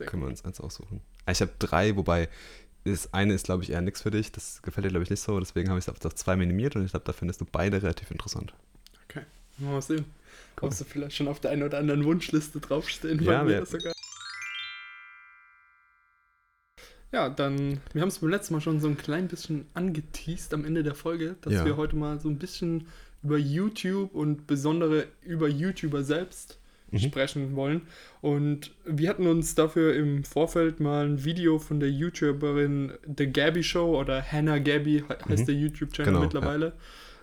Sehr können wir uns eins aussuchen. Ah, Ich habe drei, wobei das eine ist, glaube ich, eher nichts für dich. Das gefällt dir, glaube ich, nicht so. Deswegen habe ich es auf, zwei minimiert und ich glaube, da findest du beide relativ interessant. Okay, mal sehen. Cool. Ob sie vielleicht schon auf der einen oder anderen Wunschliste draufstehen. Ja, wer- sogar. Ja, dann, wir haben es beim letzten Mal schon so ein klein bisschen angeteased am Ende der Folge, dass Ja. wir heute mal so ein bisschen über YouTube und besondere über YouTuber selbst Mhm. sprechen wollen. Und wir hatten uns dafür im Vorfeld mal ein Video von der YouTuberin The Gabby Show oder Hannah Gabby he- heißt Mhm. der YouTube-Channel Genau, mittlerweile.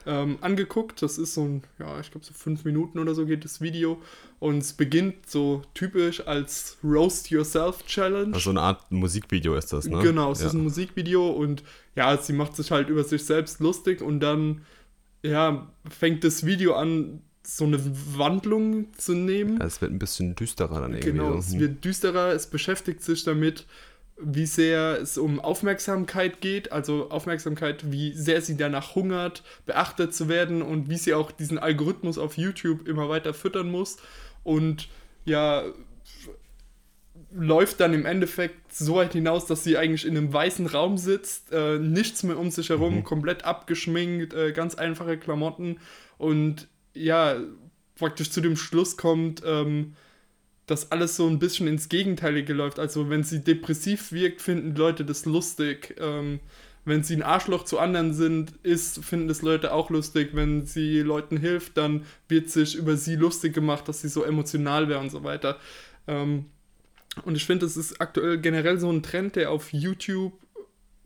Ähm, angeguckt. Das ist so ein, ja, ich glaube so fünf Minuten oder so geht das Video. Und es beginnt so typisch als Roast Yourself Challenge. Also eine Art Musikvideo ist das, ne? Genau, es ja. ist ein Musikvideo und ja, sie macht sich halt über sich selbst lustig und dann ja, fängt das Video an, so eine Wandlung zu nehmen. Ja, Es wird ein bisschen düsterer dann irgendwie. Genau, so. es wird düsterer, es beschäftigt sich damit, wie sehr es um Aufmerksamkeit geht, also Aufmerksamkeit, wie sehr sie danach hungert, beachtet zu werden und wie sie auch diesen Algorithmus auf YouTube immer weiter füttern muss und ja, läuft dann im Endeffekt so weit hinaus, dass sie eigentlich in einem weißen Raum sitzt, äh, nichts mehr um sich herum, Mhm. komplett abgeschminkt, äh, ganz einfache Klamotten und ja, praktisch zu dem Schluss kommt, ähm, dass alles so ein bisschen ins Gegenteilige läuft. Also wenn sie depressiv wirkt, finden Leute das lustig. Ähm, wenn sie ein Arschloch zu anderen sind, ist, finden das Leute auch lustig. Wenn sie Leuten hilft, dann wird sich über sie lustig gemacht, dass sie so emotional wäre und so weiter. Ähm, und ich finde, das ist aktuell generell so ein Trend, der auf YouTube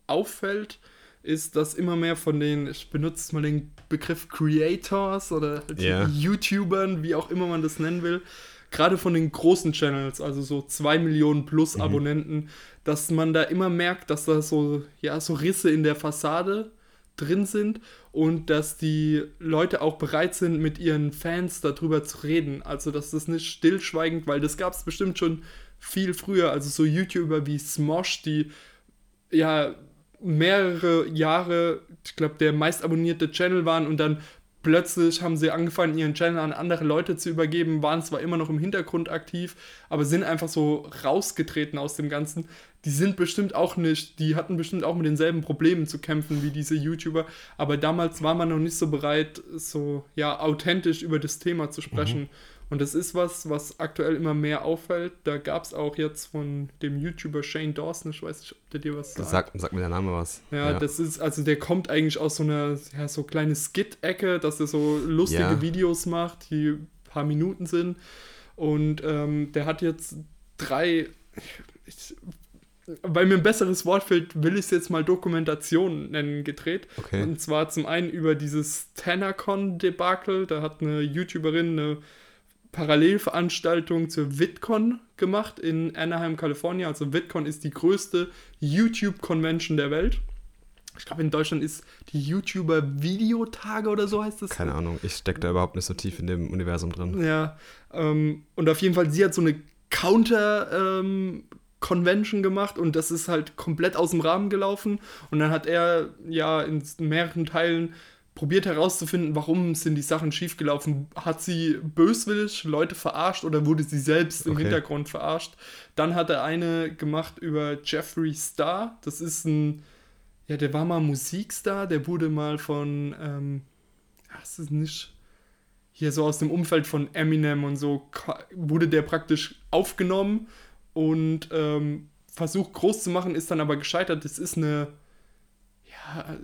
auffällt, ist, dass immer mehr von den, ich benutze mal den Begriff Creators oder Ja. YouTubern, wie auch immer man das nennen will, gerade von den großen Channels, also so 2 Millionen plus Mhm. Abonnenten, dass man da immer merkt, dass da so, ja, so Risse in der Fassade drin sind und dass die Leute auch bereit sind, mit ihren Fans darüber zu reden. Also, dass das nicht stillschweigend, weil das gab es bestimmt schon viel früher. Also, so YouTuber wie Smosh, die ja mehrere Jahre, ich glaube, der meist abonnierte Channel waren und dann plötzlich haben sie angefangen, ihren Channel an andere Leute zu übergeben, waren zwar immer noch im Hintergrund aktiv, aber sind einfach so rausgetreten aus dem Ganzen. Die sind bestimmt auch nicht, die hatten bestimmt auch mit denselben Problemen zu kämpfen wie diese YouTuber, aber damals war man noch nicht so bereit, so ja authentisch über das Thema zu sprechen. Und das ist was, was aktuell immer mehr auffällt. Da gab es auch jetzt von dem YouTuber Shane Dawson, ich weiß nicht, ob der dir was sagt. Sag, sag mir der Name was. Ja, das ist, also der kommt eigentlich aus so einer, ja, so kleine Skit-Ecke, dass er so lustige Ja. Videos macht, die ein paar Minuten sind. Und ähm, der hat jetzt drei, ich, weil mir ein besseres Wort fehlt, will ich es jetzt mal Dokumentation nennen, gedreht. Okay. Und zwar zum einen über dieses TanaCon-Debakel. Da hat eine YouTuberin eine Parallelveranstaltung zur VidCon gemacht in Anaheim, Kalifornien. Also VidCon ist die größte YouTube-Convention der Welt. Ich glaube, in Deutschland ist die YouTuber-Videotage oder so heißt es. Keine Ahnung, ich stecke da überhaupt nicht so tief in dem Universum drin. Ja, ähm, und auf jeden Fall, sie hat so eine Counter-Convention gemacht und das ist halt komplett aus dem Rahmen gelaufen. Und dann hat er ja in mehreren Teilen probiert herauszufinden, warum sind die Sachen schiefgelaufen. Hat sie böswillig Leute verarscht oder wurde sie selbst im Okay. Hintergrund verarscht? Dann hat er eine gemacht über Jeffree Star. Das ist ein, ja, der war mal Musikstar, der wurde mal von, ähm, ja, es ist nicht hier so aus dem Umfeld von Eminem und so wurde der praktisch aufgenommen und ähm, versucht groß zu machen, ist dann aber gescheitert. Das ist eine, ja,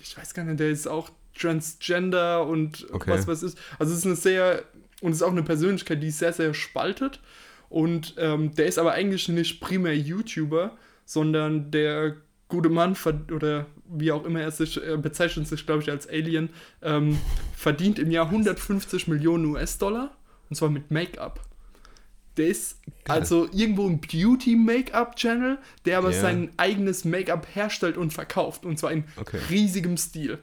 ich weiß gar nicht, der ist auch Transgender und Okay. was was ist. Also es ist eine sehr, und es ist auch eine Persönlichkeit, die sehr, sehr spaltet. Und ähm, der ist aber eigentlich nicht primär YouTuber, sondern der gute Mann oder wie auch immer er sich er bezeichnet sich, glaube ich, als Alien, ähm, verdient im Jahr 150 Millionen US-Dollar und zwar mit Make-up. Der ist Geil. also irgendwo ein Beauty-Make-up-Channel, der aber Ja. sein eigenes Make-up herstellt und verkauft und zwar in Okay. riesigem Stil.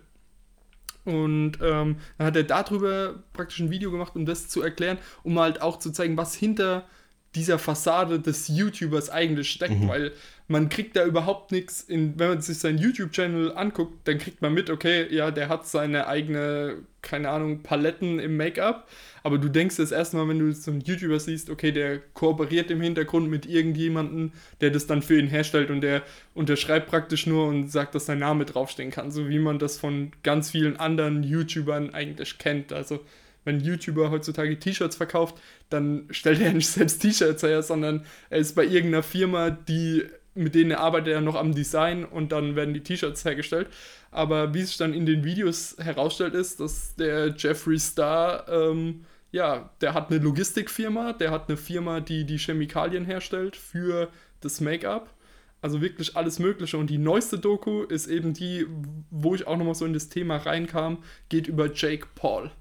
Und ähm, dann hat er darüber praktisch ein Video gemacht, um das zu erklären, um halt auch zu zeigen, was hinter dieser Fassade des YouTubers eigentlich steckt, Mhm. weil man kriegt da überhaupt nichts in, wenn man sich seinen YouTube-Channel anguckt, dann kriegt man mit, okay, ja, der hat seine eigene, keine Ahnung, Paletten im Make-up, aber du denkst das erstmal, wenn du so einen YouTuber siehst, okay, der kooperiert im Hintergrund mit irgendjemandem, der das dann für ihn herstellt und der unterschreibt praktisch nur und sagt, dass sein Name draufstehen kann, so wie man das von ganz vielen anderen YouTubern eigentlich kennt, also wenn ein YouTuber heutzutage T-Shirts verkauft, dann stellt er nicht selbst T-Shirts her, sondern er ist bei irgendeiner Firma, die mit denen arbeitet er noch am Design und dann werden die T-Shirts hergestellt. Aber wie sich dann in den Videos herausstellt, ist, dass der Jeffree Star, ähm, ja, der hat eine Logistikfirma, der hat eine Firma, die die Chemikalien herstellt für das Make-up. Also wirklich alles Mögliche. Und die neueste Doku ist eben die, wo ich auch nochmal so in das Thema reinkam, geht über Jake Paul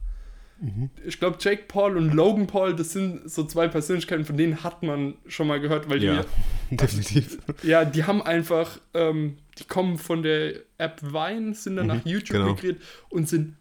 ich glaube, Jake Paul und Logan Paul, das sind so zwei Persönlichkeiten, von denen hat man schon mal gehört, weil Ja, definitiv. die, ja, die haben einfach, ähm, die kommen von der App Vine, sind dann Mhm, nach YouTube genau. migriert und sind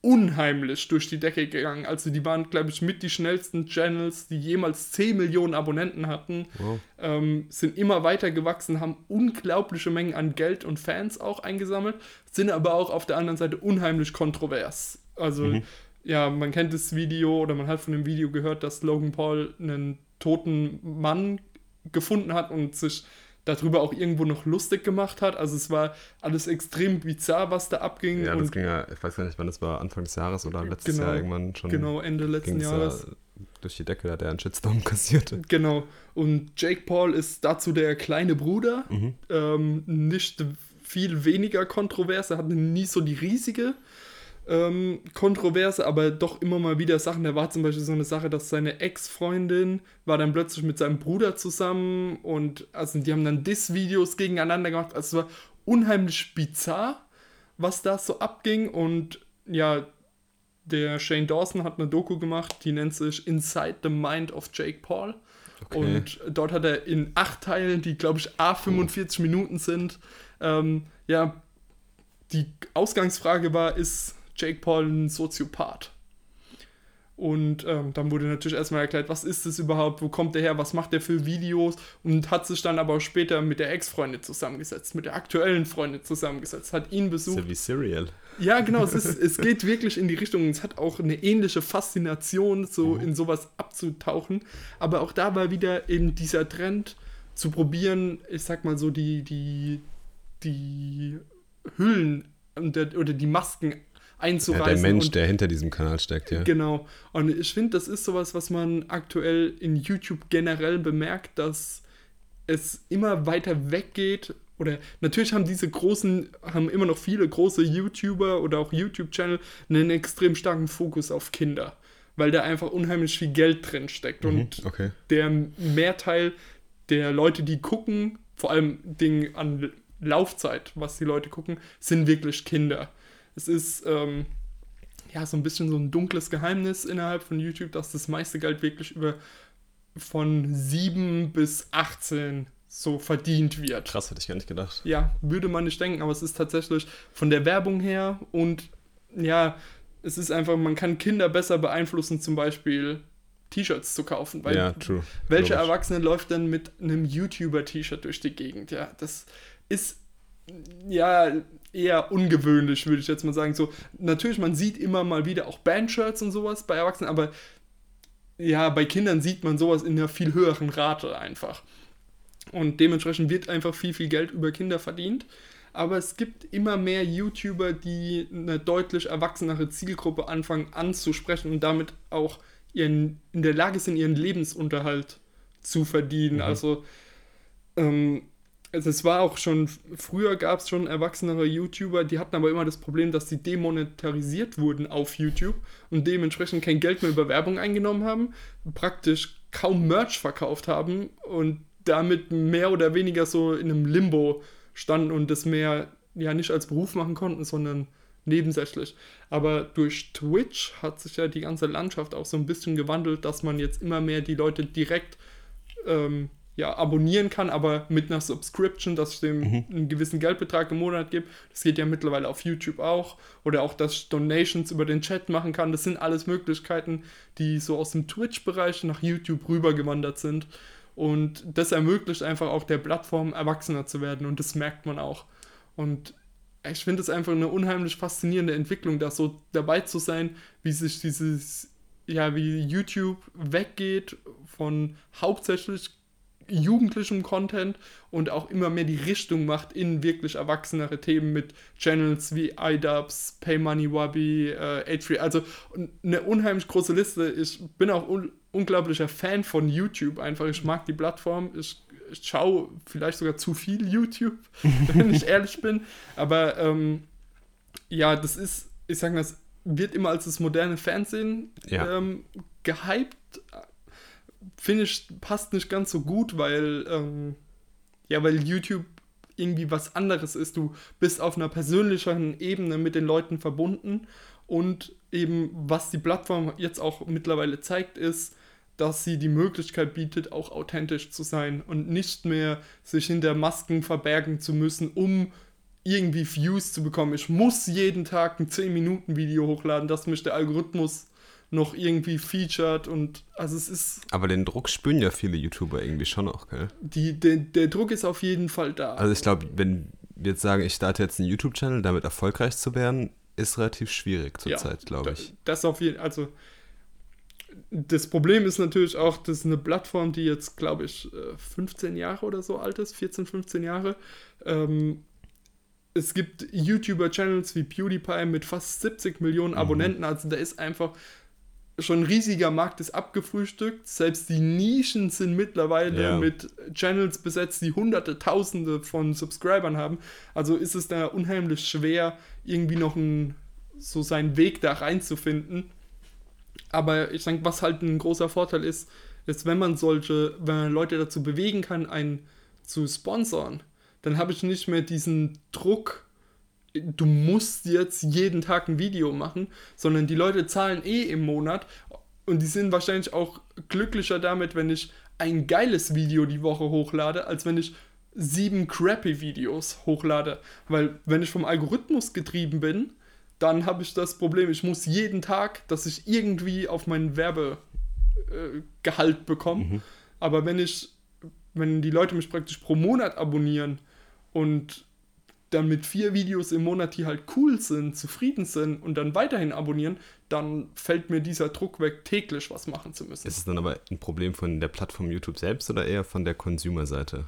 unheimlich durch die Decke gegangen. Also die waren, glaube ich, mit die schnellsten Channels, die jemals 10 Millionen Abonnenten hatten, Wow. ähm, sind immer weiter gewachsen, haben unglaubliche Mengen an Geld und Fans auch eingesammelt, sind aber auch auf der anderen Seite unheimlich kontrovers. Also, Mhm. Ja, man kennt das Video oder man hat von dem Video gehört, dass Logan Paul einen toten Mann gefunden hat und sich darüber auch irgendwo noch lustig gemacht hat. Also es war alles extrem bizarr, was da abging. Ja, das ging ja, ich weiß gar nicht, wann das war, Anfang des Jahres oder letztes Genau, Jahr irgendwann schon. genau, Ende letzten Jahres. durch die Decke, da hat er einen Shitstorm kassiert. Genau. Und Jake Paul ist dazu der kleine Bruder. Mhm. Ähm, nicht viel weniger kontrovers. Er hatte nie so die riesige ähm, Kontroverse, aber doch immer mal wieder Sachen. Da war zum Beispiel so eine Sache, dass seine Ex-Freundin war dann plötzlich mit seinem Bruder zusammen und also die haben dann Diss-Videos gegeneinander gemacht. Also es war unheimlich bizarr, was da so abging und ja, der Shane Dawson hat eine Doku gemacht, die nennt sich Inside the Mind of Jake Paul. Okay. Und dort hat er in acht Teilen, die glaube ich A45 Minuten sind, ähm, ja, die Ausgangsfrage war, ist Jake Paul ein Soziopath? Und ähm, dann wurde natürlich erstmal erklärt, was ist das überhaupt, wo kommt der her, was macht der für Videos und hat sich dann aber auch später mit der Ex-Freundin zusammengesetzt, mit der aktuellen Freundin zusammengesetzt, hat ihn Das ist besucht. ja wie Serial. Ja, genau, es, ist, es geht wirklich in die Richtung. Es hat auch eine ähnliche Faszination, so in sowas abzutauchen. Aber auch da war wieder eben dieser Trend zu probieren, ich sag mal so, die, die, die Hüllen oder die Masken Ja, einzureißen. der Mensch, und, der hinter diesem Kanal steckt, ja. Genau. Und ich finde, das ist sowas, was man aktuell in YouTube generell bemerkt, dass es immer weiter weggeht. Oder natürlich haben diese großen, haben immer noch viele große YouTuber oder auch YouTube-Channel einen extrem starken Fokus auf Kinder. Weil da einfach unheimlich viel Geld drin steckt. Und Mhm, okay. der Mehrteil der Leute, die gucken, vor allem Ding an Laufzeit, was die Leute gucken, sind wirklich Kinder. Es ist ähm, ja so ein bisschen so ein dunkles Geheimnis innerhalb von YouTube, dass das meiste Geld wirklich über von 7 bis 18 so verdient wird. Krass, hätte ich gar nicht gedacht. Ja, würde man nicht denken, aber es ist tatsächlich von der Werbung her und ja, es ist einfach, man kann Kinder besser beeinflussen, zum Beispiel T-Shirts zu kaufen. Weil ja, true. welcher Logisch. Erwachsene läuft denn mit einem YouTuber-T-Shirt durch die Gegend? Ja, das ist ja eher ungewöhnlich, würde ich jetzt mal sagen. So, natürlich, man sieht immer mal wieder auch Bandshirts und sowas bei Erwachsenen, aber ja, bei Kindern sieht man sowas in einer viel höheren Rate einfach. Und dementsprechend wird einfach viel, viel Geld über Kinder verdient. Aber es gibt immer mehr YouTuber, die eine deutlich erwachsenere Zielgruppe anfangen anzusprechen und damit auch ihren, in der Lage sind, ihren Lebensunterhalt zu verdienen. Mhm. Also, ähm, also es war auch schon, früher gab es schon erwachsenere YouTuber, die hatten aber immer das Problem, dass sie demonetarisiert wurden auf YouTube und dementsprechend kein Geld mehr über Werbung eingenommen haben, praktisch kaum Merch verkauft haben und damit mehr oder weniger so in einem Limbo standen und das mehr ja nicht als Beruf machen konnten, sondern nebensächlich. Aber durch Twitch hat sich ja die ganze Landschaft auch so ein bisschen gewandelt, dass man jetzt immer mehr die Leute direkt ähm, ja, abonnieren kann, aber mit einer Subscription, dass ich dem Mhm. einen gewissen Geldbetrag im Monat gebe. Das geht ja mittlerweile auf YouTube auch. Oder auch, dass ich Donations über den Chat machen kann. Das sind alles Möglichkeiten, die so aus dem Twitch-Bereich nach YouTube rübergewandert sind. Und das ermöglicht einfach auch der Plattform, erwachsener zu werden. Und das merkt man auch. Und ich finde es einfach eine unheimlich faszinierende Entwicklung, da so dabei zu sein, wie sich dieses, ja, wie YouTube weggeht von hauptsächlich jugendlichem Content und auch immer mehr die Richtung macht in wirklich erwachsenere Themen mit Channels wie iDubbbz, PayMoneyWabi, äh, H3, also eine unheimlich große Liste. Ich bin auch un unglaublicher Fan von YouTube einfach. Ich mag die Plattform. Ich, ich schaue vielleicht sogar zu viel YouTube, wenn ich ehrlich bin. Aber ähm, ja, das ist, ich sage mal, es wird immer als das moderne Fernsehen Ja. ähm, gehypt. Finde ich, passt nicht ganz so gut, weil, ähm, ja, weil YouTube irgendwie was anderes ist. Du bist auf einer persönlicheren Ebene mit den Leuten verbunden und eben, was die Plattform jetzt auch mittlerweile zeigt, ist, dass sie die Möglichkeit bietet, auch authentisch zu sein und nicht mehr sich hinter Masken verbergen zu müssen, um irgendwie Views zu bekommen. Ich muss jeden Tag ein 10-Minuten-Video hochladen, dass mich der Algorithmus noch irgendwie featured und also es ist, Aber den Druck spüren ja viele YouTuber irgendwie schon auch, gell? die, der, der Druck ist auf jeden Fall da. Also ich glaube, wenn wir jetzt sagen, ich starte jetzt einen YouTube-Channel, damit erfolgreich zu werden, ist relativ schwierig zurzeit, glaube ich. Da- Das auf jeden also das Problem ist natürlich auch, das ist eine Plattform, die jetzt, glaube ich, äh, 15 Jahre oder so alt ist, 14, 15 Jahre. Ähm, es gibt YouTuber-Channels wie PewDiePie mit fast 70 Millionen Mhm. Abonnenten, also da ist einfach schon ein riesiger Markt ist abgefrühstückt. Selbst die Nischen sind mittlerweile Ja. mit Channels besetzt, die hunderte, tausende von Subscribern haben. Also ist es da unheimlich schwer, irgendwie noch ein, so seinen Weg da reinzufinden. Aber ich denke, was halt ein großer Vorteil ist, ist, wenn man solche, wenn man Leute dazu bewegen kann, einen zu sponsern, dann habe ich nicht mehr diesen Druck, du musst jetzt jeden Tag ein Video machen, sondern die Leute zahlen eh im Monat und die sind wahrscheinlich auch glücklicher damit, wenn ich ein geiles Video die Woche hochlade, als wenn ich sieben crappy Videos hochlade. Weil wenn ich vom Algorithmus getrieben bin, dann habe ich das Problem, ich muss jeden Tag, dass ich irgendwie auf meinen Werbegehalt äh, bekomme. Aber wenn ich, wenn die Leute mich praktisch pro Monat abonnieren und dann mit vier Videos im Monat, die halt cool sind, zufrieden sind und dann weiterhin abonnieren, dann fällt mir dieser Druck weg, täglich was machen zu müssen. Ist es dann aber ein Problem von der Plattform YouTube selbst oder eher von der Consumer-Seite?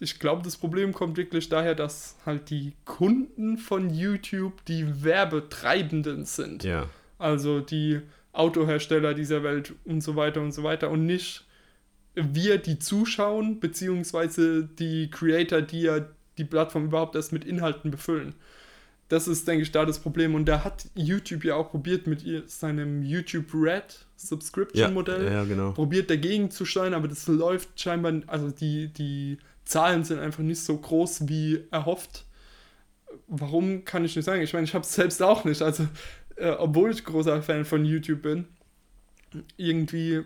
Ich glaube, das Problem kommt wirklich daher, dass halt die Kunden von YouTube die Werbetreibenden sind. Ja. Also die Autohersteller dieser Welt und so weiter und so weiter und nicht wir, die zuschauen, beziehungsweise die Creator, die ja die Plattform überhaupt erst mit Inhalten befüllen. Das ist, denke ich, da das Problem. Und da hat YouTube ja auch probiert mit seinem YouTube Red Ja, Subscription-Modell, ja, genau. probiert dagegen zu steuern, aber das läuft scheinbar, also die, die Zahlen sind einfach nicht so groß wie erhofft. Warum kann ich nicht sagen? Ich meine, ich habe es selbst auch nicht. Also, äh, obwohl ich großer Fan von YouTube bin, irgendwie,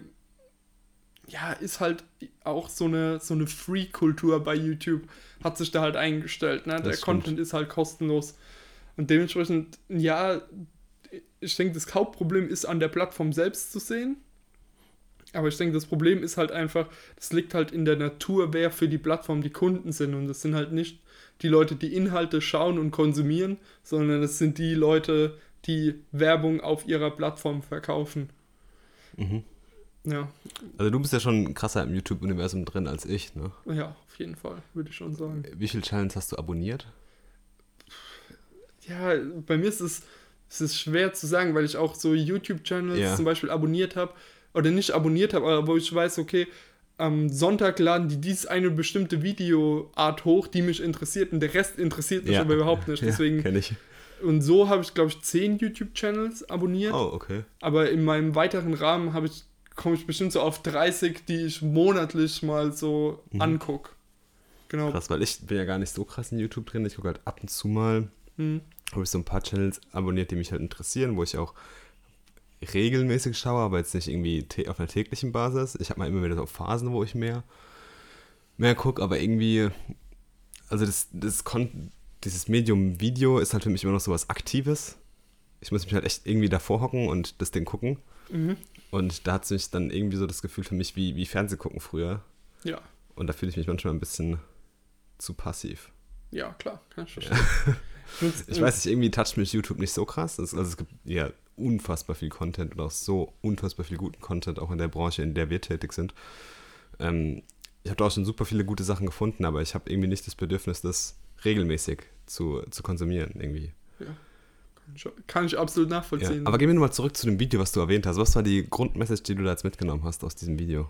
ja, ist halt auch so eine, so eine Free-Kultur bei YouTube, hat sich da halt eingestellt. Ne? Der stimmt. Content ist halt kostenlos. Und dementsprechend, ja, ich denke, das Hauptproblem ist an der Plattform selbst zu sehen. Aber ich denke, das Problem ist halt einfach, das liegt halt in der Natur, wer für die Plattform die Kunden sind. Und das sind halt nicht die Leute, die Inhalte schauen und konsumieren, sondern es sind die Leute, die Werbung auf ihrer Plattform verkaufen. Mhm. Ja, Also du bist ja schon krasser im YouTube-Universum drin als ich, ne? ja, auf jeden Fall, würde ich schon sagen. Wie viele Channels hast du abonniert? Ja, bei mir ist es, es ist schwer zu sagen, weil ich auch so YouTube-Channels Ja. zum Beispiel abonniert habe oder nicht abonniert habe, aber wo ich weiß, okay, am Sonntag laden die dies eine bestimmte Videoart hoch, die mich interessiert und der Rest interessiert mich aber überhaupt nicht. Deswegen, Ja, ich. und so habe ich, glaube ich, zehn YouTube-Channels abonniert, Oh, okay. aber in meinem weiteren Rahmen habe ich, komme ich bestimmt so auf 30, die ich monatlich mal so Mhm. angucke. Genau. Krass, weil ich bin ja gar nicht so krass in YouTube drin. Ich gucke halt ab und zu mal, Hm. habe ich so ein paar Channels abonniert, die mich halt interessieren, wo ich auch regelmäßig schaue, aber jetzt nicht irgendwie auf einer täglichen Basis. Ich habe mal immer wieder so Phasen, wo ich mehr mehr gucke, aber irgendwie, also das, das Kon dieses Medium Video ist halt für mich immer noch so was Aktives. Ich muss mich halt echt irgendwie davor hocken und das Ding gucken. Mhm. Und da hat es mich dann irgendwie so das Gefühl für mich wie, wie Fernsehgucken früher. Ja. Und da fühle ich mich manchmal ein bisschen zu passiv. Ja, klar. Kann ich Ja. Ich weiß nicht, irgendwie toucht mich YouTube nicht so krass. Es, also es gibt ja unfassbar viel Content und auch so unfassbar viel guten Content, auch in der Branche, in der wir tätig sind. Ähm, ich habe da auch schon super viele gute Sachen gefunden, aber ich habe irgendwie nicht das Bedürfnis, das regelmäßig zu, zu konsumieren irgendwie. Ich, kann ich absolut Ja. nachvollziehen. Aber gehen wir nochmal zurück zu dem Video, was du erwähnt hast. Was war die Grundmessage, die du da jetzt mitgenommen hast aus diesem Video?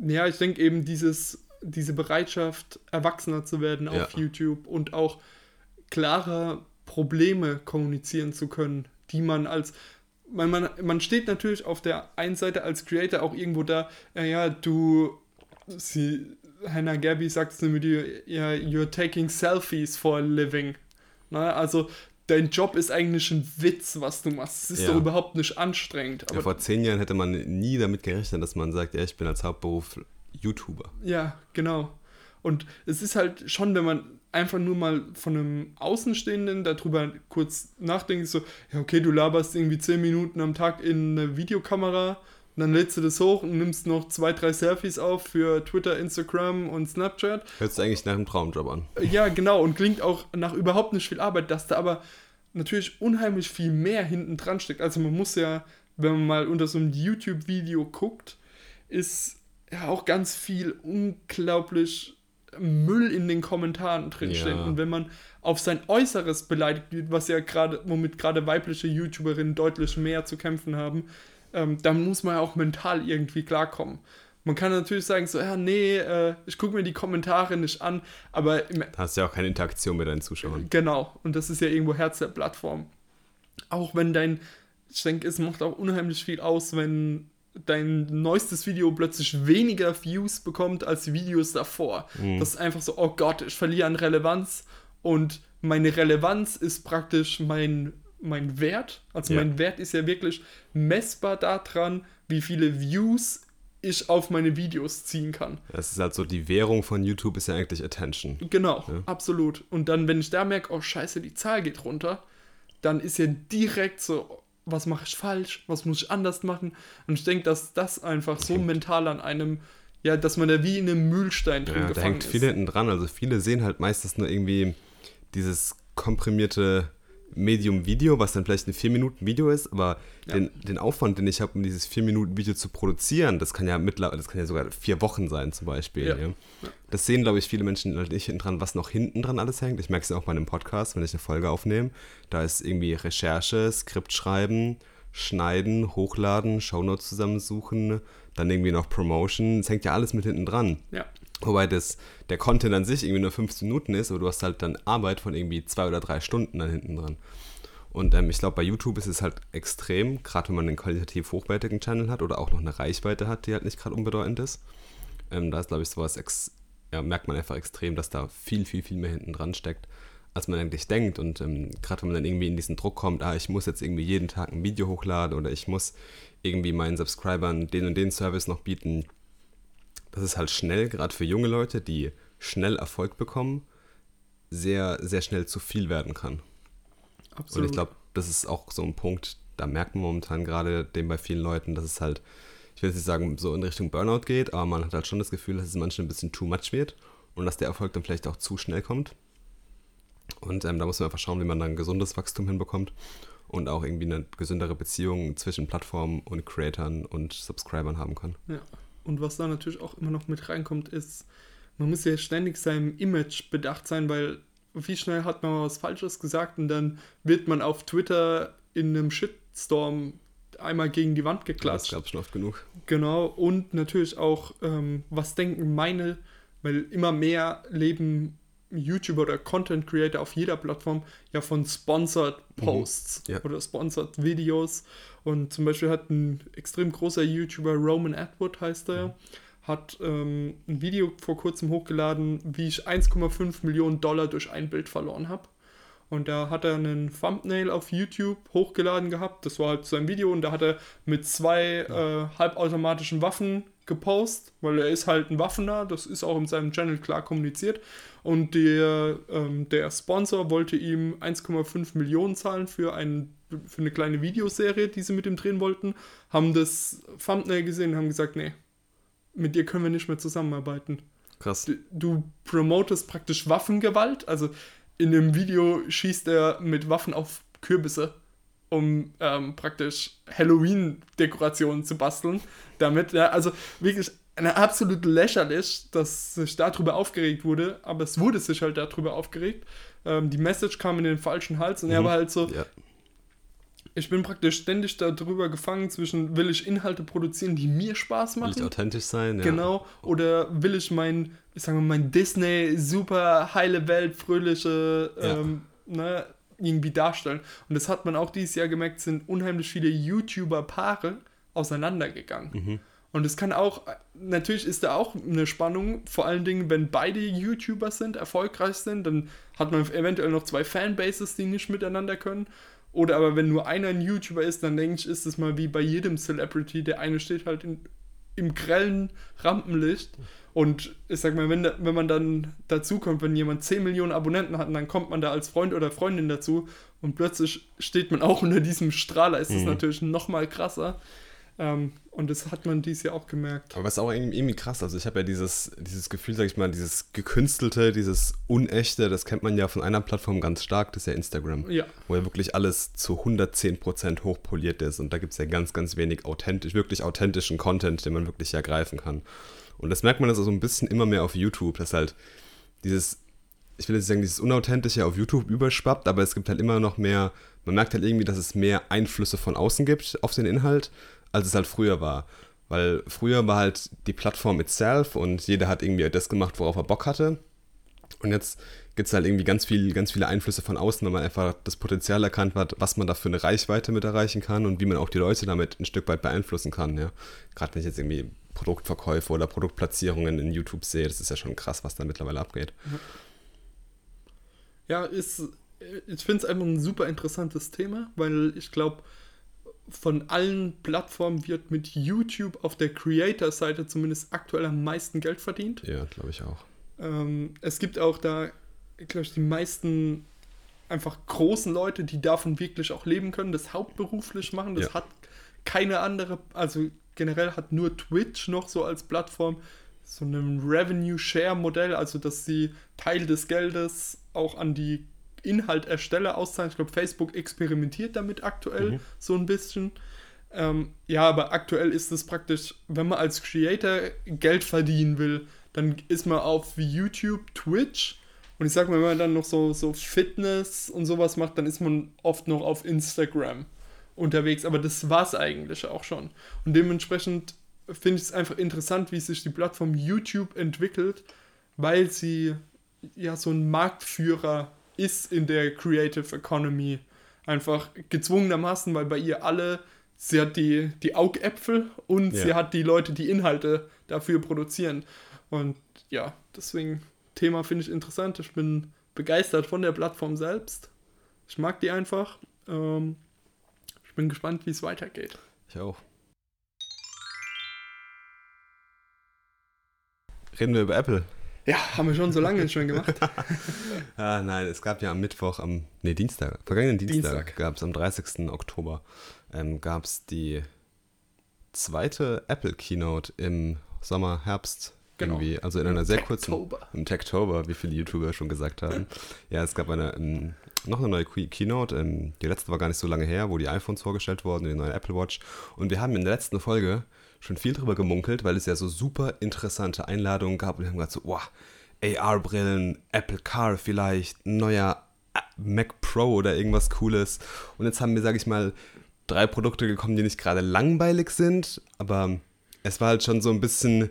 Ja, ich denke eben dieses, diese Bereitschaft, erwachsener zu werden auf Ja. YouTube und auch klarer Probleme kommunizieren zu können, die man als man, man, man steht natürlich auf der einen Seite als Creator auch irgendwo da, ja, ja du, sie, Hannah Gabby sagt es in dem Video, ja, you're taking selfies for a living. Na, also dein Job ist eigentlich ein Witz, was du machst. Es ist Ja. doch überhaupt nicht anstrengend. Ja, vor zehn Jahren hätte man nie damit gerechnet, dass man sagt, ja, ich bin als Hauptberuf YouTuber. Ja, genau. Und es ist halt schon, wenn man einfach nur mal von einem Außenstehenden darüber kurz nachdenkt, so, ja, okay, du laberst irgendwie 10 Minuten am Tag in eine Videokamera und dann lädst du das hoch und nimmst noch zwei, drei Selfies auf für Twitter, Instagram und Snapchat. Hört sich eigentlich nach einem Traumjob an. Ja, genau, und klingt auch nach überhaupt nicht viel Arbeit, dass da aber natürlich unheimlich viel mehr hinten dran steckt. Also man muss ja, wenn man mal unter so einem YouTube-Video guckt, ist ja auch ganz viel unglaublich Müll in den Kommentaren drinsteckt. Ja. Und wenn man auf sein Äußeres beleidigt wird, was ja gerade, womit gerade weibliche YouTuberinnen deutlich mehr zu kämpfen haben, ähm, dann muss man ja auch mental irgendwie klarkommen. Man kann natürlich sagen, so, ja, nee, äh, ich gucke mir die Kommentare nicht an, aber im hast ja auch keine Interaktion mit deinen Zuschauern. Genau, und das ist ja irgendwo Herz der Plattform. Auch wenn dein, ich denke, es macht auch unheimlich viel aus, wenn dein neuestes Video plötzlich weniger Views bekommt als Videos davor. Das ist einfach so, oh Gott, ich verliere an Relevanz und meine Relevanz ist praktisch mein, mein Wert. Also Ja. mein Wert ist ja wirklich messbar daran, wie viele Views ich auf meine Videos ziehen kann. Das ist halt so, die Währung von YouTube ist ja eigentlich Attention. Genau, Ja. absolut. Und dann, wenn ich da merke, oh scheiße, die Zahl geht runter, dann ist ja direkt so, was mache ich falsch, was muss ich anders machen? Und ich denke, dass das einfach so mental an einem, ja, dass man da wie in einem Mühlstein drin Ja, da gefangen hängt ist. viel hinten dran. Also viele sehen halt meistens nur irgendwie dieses komprimierte Medium-Video, was dann vielleicht ein 4-Minuten-Video ist, aber Ja. den, den Aufwand, den ich habe, um dieses 4-Minuten-Video zu produzieren, das kann ja mittlerweile, das kann ja sogar vier Wochen sein zum Beispiel. Ja. Ja. Das sehen, glaube ich, viele Menschen halt nicht hinten dran, was noch hinten dran alles hängt. Ich merke es ja auch bei einem Podcast, wenn ich eine Folge aufnehme. Da ist irgendwie Recherche, Skript schreiben, schneiden, hochladen, Shownotes zusammensuchen, dann irgendwie noch Promotion. Es hängt ja alles mit hinten dran. Ja, Wobei das, der Content an sich irgendwie nur 15 Minuten ist, aber du hast halt dann Arbeit von irgendwie zwei oder drei Stunden dann hinten dran. Und ähm, ich glaube, bei YouTube ist es halt extrem, gerade wenn man einen qualitativ hochwertigen Channel hat oder auch noch eine Reichweite hat, die halt nicht gerade unbedeutend ist. Ähm, da ist, glaube ich, sowas, ex ja, merkt man einfach extrem, dass da viel, viel, viel mehr hinten dran steckt, als man eigentlich denkt. Und ähm, gerade wenn man dann irgendwie in diesen Druck kommt, ah, ich muss jetzt irgendwie jeden Tag ein Video hochladen oder ich muss irgendwie meinen Subscribern den und den Service noch bieten, das ist halt schnell, gerade für junge Leute, die schnell Erfolg bekommen, sehr, sehr schnell zu viel werden kann. absolut. Und ich glaube, das ist auch so ein Punkt, da merkt man momentan gerade den bei vielen Leuten, dass es halt, ich will jetzt nicht sagen, so in Richtung Burnout geht, aber man hat halt schon das Gefühl, dass es manchmal ein bisschen too much wird und dass der Erfolg dann vielleicht auch zu schnell kommt. Und ähm, da muss man einfach schauen, wie man dann ein gesundes Wachstum hinbekommt und auch irgendwie eine gesündere Beziehung zwischen Plattformen und Creatoren und Subscribern haben kann. Ja. Und was da natürlich auch immer noch mit reinkommt, ist, man muss ja ständig seinem Image bedacht sein, weil wie schnell hat man was Falsches gesagt und dann wird man auf Twitter in einem Shitstorm einmal gegen die Wand Das geklatscht. gab es schon oft genug. Genau, und natürlich auch, ähm, was denken meine, weil immer mehr leben YouTuber oder Content Creator auf jeder Plattform ja von Sponsored Posts Ja. oder Sponsored Videos. Und zum Beispiel hat ein extrem großer YouTuber, Roman Atwood heißt er, hat ähm, ein Video vor kurzem hochgeladen, wie ich 1,5 Millionen Dollar durch ein Bild verloren habe. Und da hat er einen Thumbnail auf YouTube hochgeladen gehabt. Das war halt sein Video und da hat er mit zwei äh, halbautomatischen Waffen gepostet, weil er ist halt ein Waffener, das ist auch in seinem Channel klar kommuniziert. Und der, ähm, der Sponsor wollte ihm 1,5 Millionen zahlen für, ein, für eine kleine Videoserie, die sie mit ihm drehen wollten. Haben das Thumbnail gesehen und haben gesagt, nee, mit dir können wir nicht mehr zusammenarbeiten. Krass. Du, du promotest praktisch Waffengewalt. Also in dem Video schießt er mit Waffen auf Kürbisse, um ähm, praktisch Halloween-Dekorationen zu basteln. Damit, ja, also wirklich eine absolut lächerlich, dass sich darüber aufgeregt wurde, aber es wurde sich halt darüber aufgeregt. Ähm, die Message kam in den falschen Hals und er Mhm. war halt so, Ja. ich bin praktisch ständig darüber gefangen zwischen, will ich Inhalte produzieren, die mir Spaß Will ich machen? authentisch sein? Ja. Genau. Oder will ich mein, ich sag mal, mein Disney super heile Welt, fröhliche, ähm, ne, irgendwie darstellen. Und das hat man auch dieses Jahr gemerkt, sind unheimlich viele YouTuber-Paare auseinandergegangen. Mhm. Und es kann auch, natürlich ist da auch eine Spannung, vor allen Dingen, wenn beide YouTuber sind, erfolgreich sind, dann hat man eventuell noch zwei Fanbases, die nicht miteinander können. Oder aber wenn nur einer ein YouTuber ist, dann denke ich, ist es mal wie bei jedem Celebrity, der eine steht halt in, im grellen Rampenlicht. Und ich sag mal, wenn, wenn man dann dazu kommt, wenn jemand 10 Millionen Abonnenten hat, dann kommt man da als Freund oder Freundin dazu und plötzlich steht man auch unter diesem Strahler, ist es Mhm. natürlich noch mal krasser. Ähm, und das hat man dieses Jahr auch gemerkt. Aber es ist auch irgendwie, irgendwie krass. Also ich habe ja dieses, dieses Gefühl, sag ich mal, dieses gekünstelte, dieses unechte, das kennt man ja von einer Plattform ganz stark, das ist ja Instagram. Ja, Wo ja wirklich alles zu 110% hochpoliert ist. Und da gibt es ja ganz, ganz wenig authentisch, wirklich authentischen Content, den man wirklich ergreifen kann. Und das merkt man also so ein bisschen immer mehr auf YouTube, dass halt dieses, ich will jetzt sagen, dieses Unauthentische auf YouTube überschwappt, aber es gibt halt immer noch mehr, man merkt halt irgendwie, dass es mehr Einflüsse von außen gibt auf den Inhalt, als es halt früher war. Weil früher war halt die Plattform itself und jeder hat irgendwie das gemacht, worauf er Bock hatte. Und jetzt gibt es halt irgendwie ganz, viel, ganz viele Einflüsse von außen, weil man einfach das Potenzial erkannt hat, was man da für eine Reichweite mit erreichen kann und wie man auch die Leute damit ein Stück weit beeinflussen kann. Ja? Gerade wenn ich jetzt irgendwie Produktverkäufe oder Produktplatzierungen in YouTube sehe, das ist ja schon krass, was da mittlerweile abgeht. ja ist, ich finde es einfach ein super interessantes Thema, weil ich glaube, von allen Plattformen wird mit YouTube auf der Creator-Seite zumindest aktuell am meisten Geld verdient. Ja, glaube ich auch. Ähm, es gibt auch da, glaube ich, die meisten einfach großen Leute, die davon wirklich auch leben können, das hauptberuflich machen. Das Ja. hat keine andere, also generell hat nur Twitch noch so als Plattform so ein Revenue-Share-Modell, also dass sie Teil des Geldes auch an die Inhaltersteller auszahlen. Ich glaube, Facebook experimentiert damit aktuell Mhm. so ein bisschen. Ähm, ja, aber aktuell ist es praktisch, wenn man als Creator Geld verdienen will, dann ist man auf YouTube, Twitch und ich sag mal, wenn man dann noch so, so Fitness und sowas macht, dann ist man oft noch auf Instagram unterwegs, aber das war's eigentlich auch schon. Und dementsprechend finde ich es einfach interessant, wie sich die Plattform YouTube entwickelt, weil sie ja so ein Marktführer ist in der Creative Economy. Einfach gezwungenermaßen, weil bei ihr alle, sie hat die, die Augäpfel und Ja. sie hat die Leute, die Inhalte dafür produzieren. Und ja, deswegen, Thema finde ich interessant. Ich bin begeistert von der Plattform selbst. Ich mag die einfach. Ähm, ich bin gespannt, wie es weitergeht. Ich auch. Reden wir über Apple. Ja, haben wir schon so lange schon gemacht. Ah, nein, es gab ja am Mittwoch, am, nee, Dienstag, vergangenen Dienstag, Dienstag. gab es am 30. Oktober, ähm, gab es die zweite Apple Keynote im Sommer, Herbst Genau. irgendwie, also in einer sehr kurzen, im Techtober, wie viele YouTuber schon gesagt haben. ja, es gab eine, ähm, noch eine neue Key- Keynote, ähm, die letzte war gar nicht so lange her, wo die iPhones vorgestellt wurden, die neue Apple Watch. Und wir haben in der letzten Folge schon viel drüber gemunkelt, weil es ja so super interessante Einladungen gab. Und wir haben gesagt so, wow, AR-Brillen, Apple Car vielleicht, neuer Mac Pro oder irgendwas Cooles. Und jetzt haben wir, sage ich mal, drei Produkte gekommen, die nicht gerade langweilig sind, aber es war halt schon so ein bisschen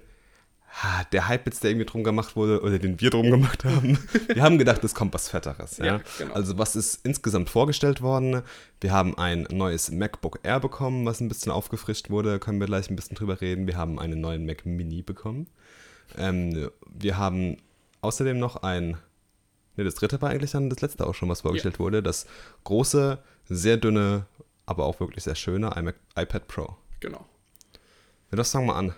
der Hype jetzt, der irgendwie drum gemacht wurde oder den wir drum gemacht haben. Wir haben gedacht, es kommt was Fetteres. Ja? Ja, genau. Also was ist insgesamt vorgestellt worden? Wir haben ein neues MacBook Air bekommen, was ein bisschen aufgefrischt wurde. Können wir gleich ein bisschen drüber reden. Wir haben einen neuen Mac Mini bekommen. Ähm, wir haben außerdem noch ein. Ne, das dritte war eigentlich dann das letzte auch schon, was vorgestellt wurde. Das große, sehr dünne, aber auch wirklich sehr schöne iMac, iPad Pro. Genau. Ja, das fangen wir an.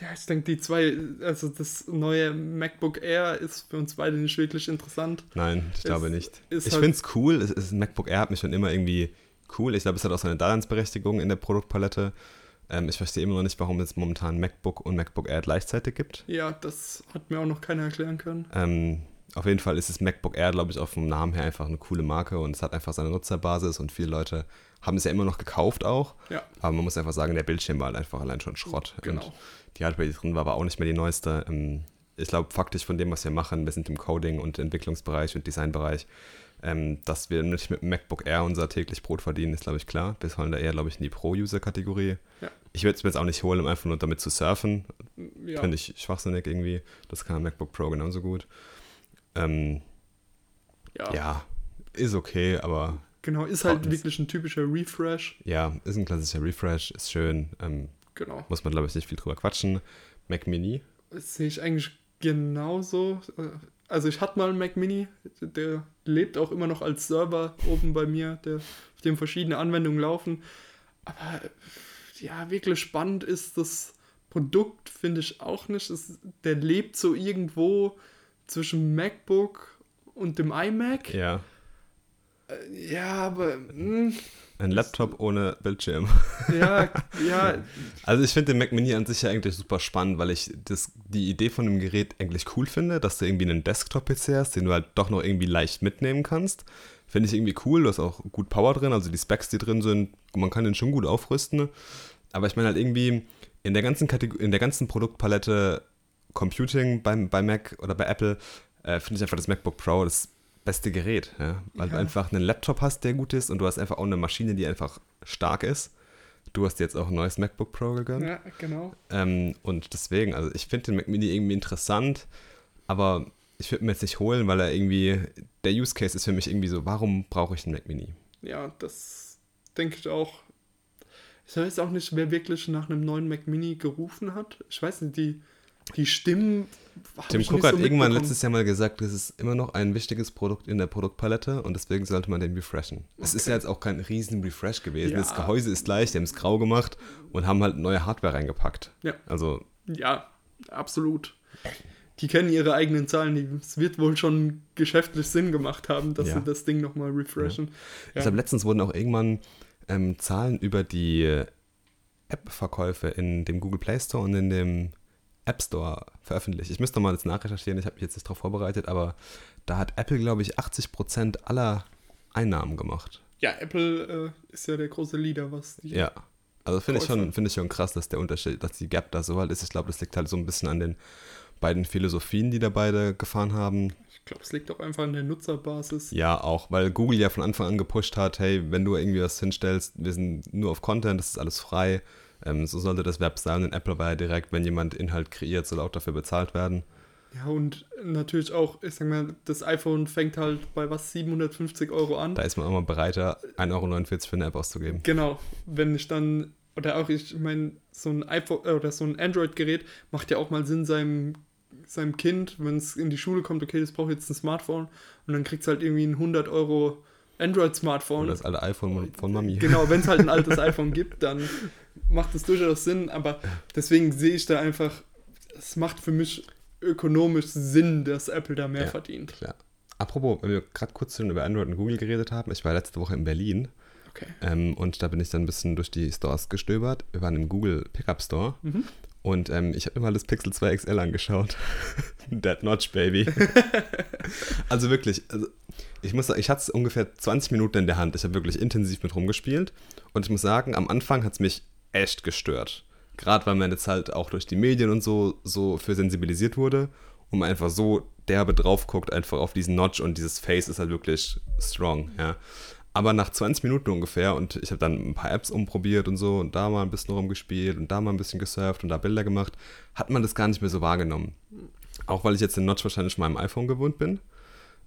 Ja, ich denke, die zwei, also das neue MacBook Air ist für uns beide nicht wirklich interessant. Nein, ich Es glaube nicht. Ich halt- finde es cool. Es ist, ein MacBook Air hat mich schon immer irgendwie cool. Ich glaube, es hat auch seine Daseinsberechtigung in der Produktpalette. Ähm, ich verstehe immer noch nicht, warum es momentan MacBook und MacBook Air gleichzeitig gibt. Ja, das hat mir auch noch keiner erklären können. Ähm, auf jeden Fall ist das MacBook Air, glaube ich, auch vom Namen her einfach eine coole Marke und es hat einfach seine Nutzerbasis und viele Leute haben es ja immer noch gekauft auch. Ja, Aber man muss einfach sagen, der Bildschirm war halt einfach allein schon Schrott. genau. Und die Hardware, die drin war, war auch nicht mehr die neueste. Ähm, ich glaube, faktisch von dem, was wir machen, wir sind im Coding- und Entwicklungsbereich und Designbereich, ähm, dass wir nicht mit MacBook Air unser täglich Brot verdienen, ist, glaube ich, klar. Wir sollen da eher, glaube ich, in die Pro-User-Kategorie. Ja. Ich würde es mir jetzt auch nicht holen, um einfach nur damit zu surfen. Ja, Finde ich schwachsinnig irgendwie. Das kann ein MacBook Pro genauso gut. Ähm, ja, ja, ist okay, aber genau. Ist halt es. wirklich ein typischer Refresh. ja, ist ein klassischer Refresh, ist schön. Ähm, Genau. muss man, glaube ich, nicht viel drüber quatschen. Mac Mini, Das sehe ich eigentlich genauso. Also ich hatte mal einen Mac Mini, der lebt auch immer noch als Server oben bei mir, der, auf dem verschiedene Anwendungen laufen. Aber ja, wirklich spannend ist das Produkt, finde ich auch nicht. Es, der lebt so irgendwo zwischen MacBook und dem iMac. ja. Äh, Ja, aber hm, Ein Laptop ohne Bildschirm. ja, ja, Also ich finde den Mac Mini an sich ja eigentlich super spannend, weil ich das, die Idee von dem Gerät eigentlich cool finde, dass du irgendwie einen Desktop-PC hast, den du halt doch noch irgendwie leicht mitnehmen kannst. Finde ich irgendwie cool, du hast auch gut Power drin, also die Specs, die drin sind, man kann den schon gut aufrüsten. Aber ich meine halt irgendwie in der ganzen Kategor in der ganzen Produktpalette Computing beim, bei Mac oder bei Apple äh, finde ich einfach das MacBook Pro das beste Gerät, ja? weil du Ja. einfach einen Laptop hast, der gut ist und du hast einfach auch eine Maschine, die einfach stark ist. Du hast jetzt auch ein neues MacBook Pro gegönnt. ja, genau. Ähm, und deswegen, also ich finde den Mac Mini irgendwie interessant, aber ich würde mir jetzt nicht holen, weil er irgendwie, der Use Case ist für mich irgendwie so, warum brauche ich einen Mac Mini? Ja, das denke ich auch. Ich weiß auch nicht, wer wirklich nach einem neuen Mac Mini gerufen hat. Ich weiß nicht, die, die Stimmen. Tim Cook hat so irgendwann letztes Jahr mal gesagt, das ist immer noch ein wichtiges Produkt in der Produktpalette und deswegen sollte man den refreshen. Es ist Okay. ja jetzt auch kein riesen Refresh gewesen. Ja. Das Gehäuse ist gleich, die haben es grau gemacht und haben halt neue Hardware reingepackt. Ja. Also, Ja, absolut. Die kennen ihre eigenen Zahlen. Es wird wohl schon geschäftlich Sinn gemacht haben, dass Ja. sie das Ding nochmal refreshen. Ja. glaube, letztens wurden auch irgendwann ähm, Zahlen über die App-Verkäufe in dem Google Play Store und in dem App Store veröffentlicht. Ich müsste mal jetzt nachrecherchieren, ich habe mich jetzt nicht darauf vorbereitet, aber da hat Apple, glaube ich, 80% aller Einnahmen gemacht. Ja, Apple äh, ist ja der große Leader, was die. Ja. Also finde ich, schon, finde ich schon krass, dass der Unterschied, dass die Gap da so halt ist. Ich glaube, das liegt halt so ein bisschen an den beiden Philosophien, die da beide gefahren haben. Ich glaube, es liegt auch einfach an der Nutzerbasis. Ja, auch, weil Google ja von Anfang an gepusht hat, hey, wenn du irgendwie was hinstellst, wir sind nur auf Content, das ist alles frei. Ähm, so sollte das Web sein. Und Apple war ja direkt, wenn jemand Inhalt kreiert, soll auch dafür bezahlt werden. Ja, und natürlich auch, ich sag mal, das iPhone fängt halt bei was, 750 Euro an. Da ist man auch mal bereiter, 1,49 Euro für eine App auszugeben. Genau, wenn ich dann, oder auch ich meine, so ein iPhone äh, oder so ein Android-Gerät macht ja auch mal Sinn seinem, seinem Kind, wenn es in die Schule kommt, okay, das braucht jetzt ein Smartphone und dann kriegt es halt irgendwie ein 100 Euro Android-Smartphone. Oder das alte iPhone von Mami. Genau, wenn es halt ein altes iPhone gibt, dann macht es durchaus Sinn, aber deswegen sehe ich da einfach, es macht für mich ökonomisch Sinn, dass Apple da mehr Ja. verdient. Klar. Apropos, wenn wir gerade kurz schon über Android und Google geredet haben, ich war letzte Woche in Berlin Okay. ähm, und da bin ich dann ein bisschen durch die Stores gestöbert. Wir waren im Google Pickup Store Mhm. und ähm, ich habe mir mal das Pixel 2 XL angeschaut. Dead Notch, Baby. also wirklich, also ich muss sagen, ich hatte es ungefähr 20 Minuten in der Hand. Ich habe wirklich intensiv mit rumgespielt und ich muss sagen, am Anfang hat es mich echt gestört. Gerade weil man jetzt halt auch durch die Medien und so, so für sensibilisiert wurde und man einfach so derbe drauf guckt, einfach auf diesen Notch und dieses Face ist halt wirklich strong, ja. Aber nach 20 Minuten ungefähr und ich habe dann ein paar Apps umprobiert und so und da mal ein bisschen rumgespielt und da mal ein bisschen gesurft und da Bilder gemacht, hat man das gar nicht mehr so wahrgenommen. Auch weil ich jetzt den Notch wahrscheinlich schon meinem iPhone gewohnt bin.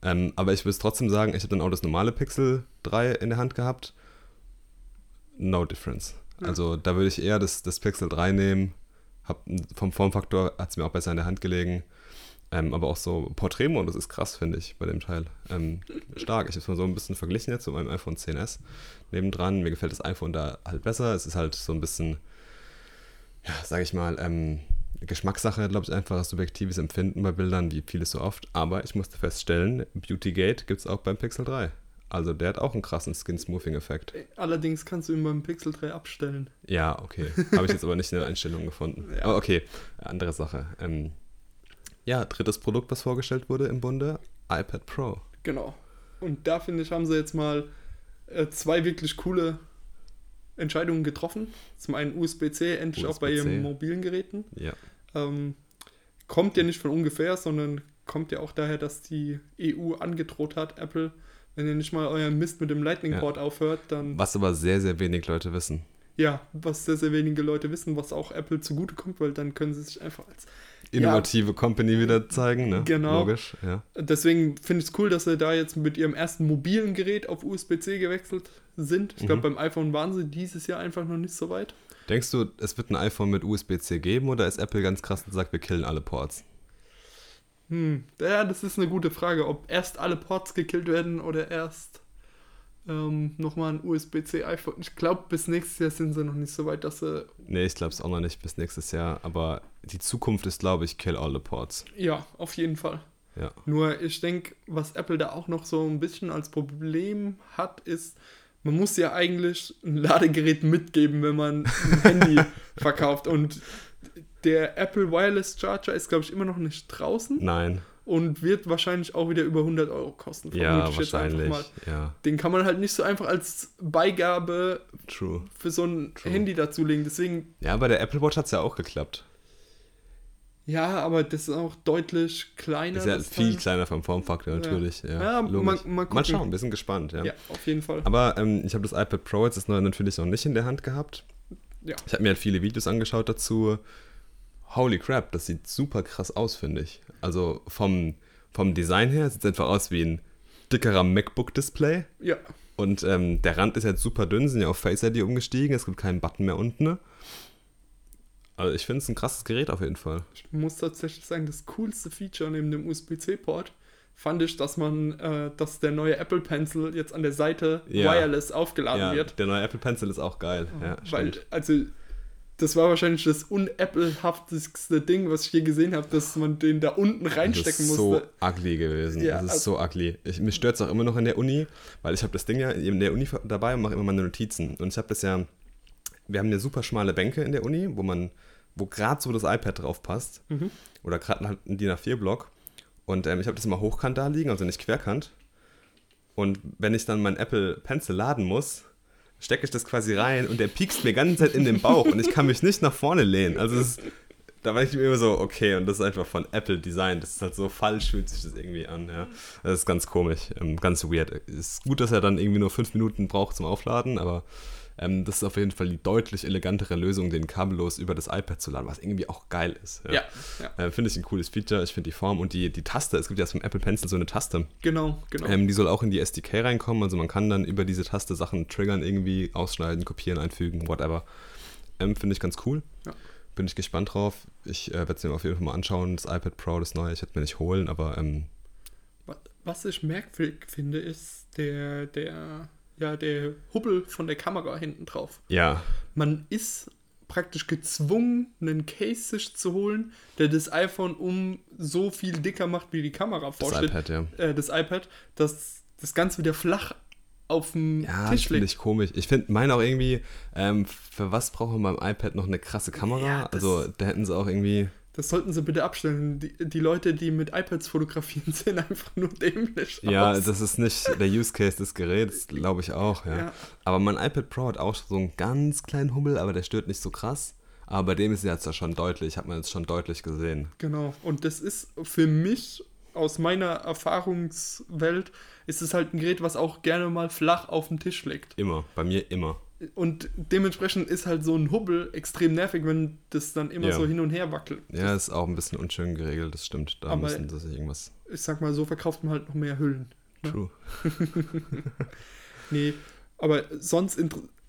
Ähm, aber ich will es trotzdem sagen, ich habe dann auch das normale Pixel 3 in der Hand gehabt. No difference. Ja. Also da würde ich eher das, das Pixel 3 nehmen. Hab, vom Formfaktor hat es mir auch besser in der Hand gelegen. Ähm, aber auch so Porträtmodus ist krass, finde ich, bei dem Teil. Ähm, stark. Ich habe es mal so ein bisschen verglichen jetzt mit meinem iPhone 10s nebendran. Mir gefällt das iPhone da halt besser. Es ist halt so ein bisschen, ja, sage ich mal, ähm, Geschmackssache, glaube ich, einfach subjektives Empfinden bei Bildern, wie vieles so oft. Aber ich musste feststellen, Beautygate gibt es auch beim Pixel 3. Also der hat auch einen krassen Skin-Smoothing-Effekt. Allerdings kannst du ihn beim Pixel 3 abstellen. Ja, okay. Habe ich jetzt aber nicht in der Einstellung gefunden. Ja. Aber okay, andere Sache. Ähm, ja, drittes Produkt, was vorgestellt wurde im Bunde, iPad Pro. Genau. Und da finde ich, haben sie jetzt mal äh, zwei wirklich coole Entscheidungen getroffen. Zum einen USB-C, endlich auch bei ihren mobilen Geräten. Ja. Ähm, kommt ja nicht von ungefähr, sondern kommt ja auch daher, dass die EU angedroht hat, Apple, wenn ihr nicht mal euren Mist mit dem Lightning-Port aufhört, dann Was aber sehr, sehr wenig Leute wissen. ja, was sehr, sehr wenige Leute wissen, was auch Apple zugutekommt, weil dann können sie sich einfach als Innovative Company wieder zeigen, ne? Genau. Logisch, ja. Deswegen finde ich es cool, dass sie da jetzt mit ihrem ersten mobilen Gerät auf USB-C gewechselt sind. Ich glaube, Mhm. beim iPhone waren sie dieses Jahr einfach noch nicht so weit. Denkst du, es wird ein iPhone mit USB-C geben oder ist Apple ganz krass und sagt, wir killen alle Ports? Hm, ja, das ist eine gute Frage, ob erst alle Ports gekillt werden oder erst ähm, nochmal ein USB-C iPhone. Ich glaube, bis nächstes Jahr sind sie noch nicht so weit, dass sie, Nee, ich glaube es auch noch nicht bis nächstes Jahr, aber die Zukunft ist, glaube ich, kill all the ports. ja, auf jeden Fall. Ja. Nur ich denke, was Apple da auch noch so ein bisschen als Problem hat, ist, man muss ja eigentlich ein Ladegerät mitgeben, wenn man ein Handy verkauft. Und der Apple Wireless Charger ist, glaube ich, immer noch nicht draußen Nein. und wird wahrscheinlich auch wieder über 100 Euro kosten. Ja, wahrscheinlich. Ja, Den kann man halt nicht so einfach als Beigabe true. für so ein True. Handy dazulegen. Deswegen, Ja, bei der Apple Watch hat es ja auch geklappt. ja, aber das ist auch deutlich kleiner. Ist ja viel Teil. kleiner vom Formfaktor Ja. natürlich. Ja, Ja, logisch. mal- mal gucken. schauen, wir sind gespannt. Ja. Ja, auf jeden Fall. Aber ähm, ich habe das iPad Pro jetzt das neue natürlich noch nicht in der Hand gehabt. Ja. Ich habe mir halt viele Videos angeschaut dazu. Holy crap, das sieht super krass aus, finde ich. Also vom, vom Design her sieht es einfach aus wie ein dickerer MacBook-Display. Ja, Und ähm, der Rand ist jetzt super dünn, sind ja auf Face ID umgestiegen. Es gibt keinen Button mehr unten. Ne? Also ich finde es ein krasses Gerät auf jeden Fall. Ich muss tatsächlich sagen, das coolste Feature neben dem USB-C-Port fand ich, dass man, äh, dass der neue Apple Pencil jetzt an der Seite Ja. wireless aufgeladen Ja, wird. der neue Apple Pencil ist auch geil. Ja, Weil, stimmt. also, das war wahrscheinlich das unapplehafteste Ding, was ich je gesehen habe, dass man den da unten Das reinstecken ist so musste. ugly gewesen. Ja, das ist also- so ugly. Ich, mich stört es auch immer noch in der Uni, weil ich habe das Ding ja in der Uni dabei und mache immer meine Notizen. Und ich habe das ja, wir haben eine super schmale Bänke in der Uni, wo man, wo gerade so das iPad drauf passt. Mhm. Oder gerade halt ein DIN A4-Block. Und ähm, ich habe das immer hochkant da liegen, also nicht querkant. Und wenn ich dann mein Apple Pencil laden muss, stecke ich das quasi rein und der piekst mir ganze Zeit in den Bauch und ich kann mich nicht nach vorne lehnen. Also es da war ich mir immer so, okay, und das ist einfach von Apple Design. Das ist halt so falsch, fühlt sich das irgendwie an. Ja. Das ist ganz komisch, ähm, ganz weird. Ist gut, dass er dann irgendwie nur fünf Minuten braucht zum Aufladen, aber ähm, das ist auf jeden Fall die deutlich elegantere Lösung, den kabellos über das iPad zu laden, was irgendwie auch geil ist. Ja, ja, Äh, finde ich ein cooles Feature. Ich finde die Form und die, die Taste, es gibt ja vom Apple Pencil so eine Taste. genau, genau. Ähm, die soll auch in die SDK reinkommen, also man kann dann über diese Taste Sachen triggern, irgendwie ausschneiden, kopieren, einfügen, whatever. Ähm, Finde ich ganz cool. Ja. Bin ich gespannt drauf. Ich äh, werde es mir auf jeden Fall mal anschauen. Das iPad Pro, das neue, ich werde mir nicht holen, aber ähm, Wa- Was ich merkwürdig finde, ist der, der, ja, der Hubbel von der Kamera hinten drauf. ja, Man ist praktisch gezwungen, einen Case sich zu holen, der das iPhone um so viel dicker macht, wie die Kamera das vorsteht. iPad, ja. Äh, das iPad, dass das Ganze wieder flach auf dem Ja, das Tisch finde liegt. ich komisch. Ich finde, meine auch irgendwie, ähm, für was braucht man beim iPad noch eine krasse Kamera? Ja, das- also, da hätten sie auch irgendwie. Das sollten sie bitte abstellen. Die, die Leute, die mit iPads fotografieren, sehen einfach nur dämlich Ja, aus. das ist nicht der Use Case des Geräts, glaube ich auch, ja. Ja. Aber mein iPad Pro hat auch so einen ganz kleinen Hubbel, aber der stört nicht so krass. Aber bei dem ist jetzt ja schon deutlich, hat man jetzt schon deutlich gesehen. Genau. Und das ist für mich aus meiner Erfahrungswelt ist es halt ein Gerät, was auch gerne mal flach auf den Tisch liegt. Immer, bei mir immer. Und dementsprechend ist halt so ein Hubbel extrem nervig, wenn das dann immer Ja. so hin und her wackelt. Ja, ist auch ein bisschen unschön geregelt, das stimmt. Da Aber- müssen sie sich irgendwas. Ich sag mal, so verkauft man halt noch mehr Hüllen. Ja. True. Nee, aber sonst,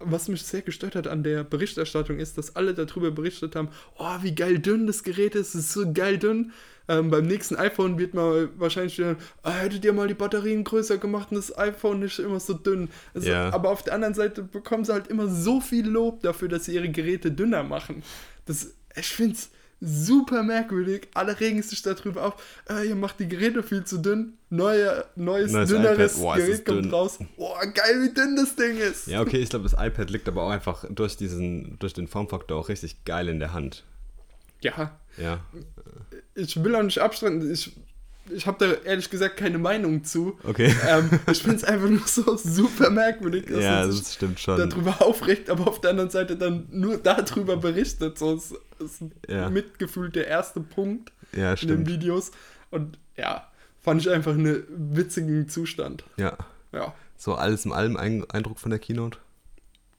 was mich sehr gestört hat an der Berichterstattung ist, dass alle darüber berichtet haben, oh, wie geil dünn das Gerät ist, es ist so geil dünn. Ähm, beim nächsten iPhone wird man wahrscheinlich wieder, ah, hättet ihr mal die Batterien größer gemacht und das iPhone nicht immer so dünn. Also, Ja. Aber auf der anderen Seite bekommen sie halt immer so viel Lob dafür, dass sie ihre Geräte dünner machen. Das, ich finde es super merkwürdig. Alle regen sich darüber auf. Äh, ihr macht die Geräte viel zu dünn. Neue, neues, Neues dünneres es Gerät kommt dünn. raus. Boah, geil, wie dünn das Ding ist. Ja, okay, ich glaube, das iPad liegt aber auch einfach durch diesen, durch den Formfaktor auch richtig geil in der Hand. Ja, Ja. Ich will auch nicht abstreiten. Ich, ich habe da ehrlich gesagt keine Meinung zu. Okay. Ähm, ich finde es einfach nur so super merkwürdig, dass ja, man sich das stimmt schon. darüber aufregt, aber auf der anderen Seite dann nur darüber berichtet. So ist, ist Ja. mitgefühlt der erste Punkt Ja, in den. Videos. Und ja, fand ich einfach einen witzigen Zustand. Ja. Ja. So alles in allem ein Eindruck von der Keynote?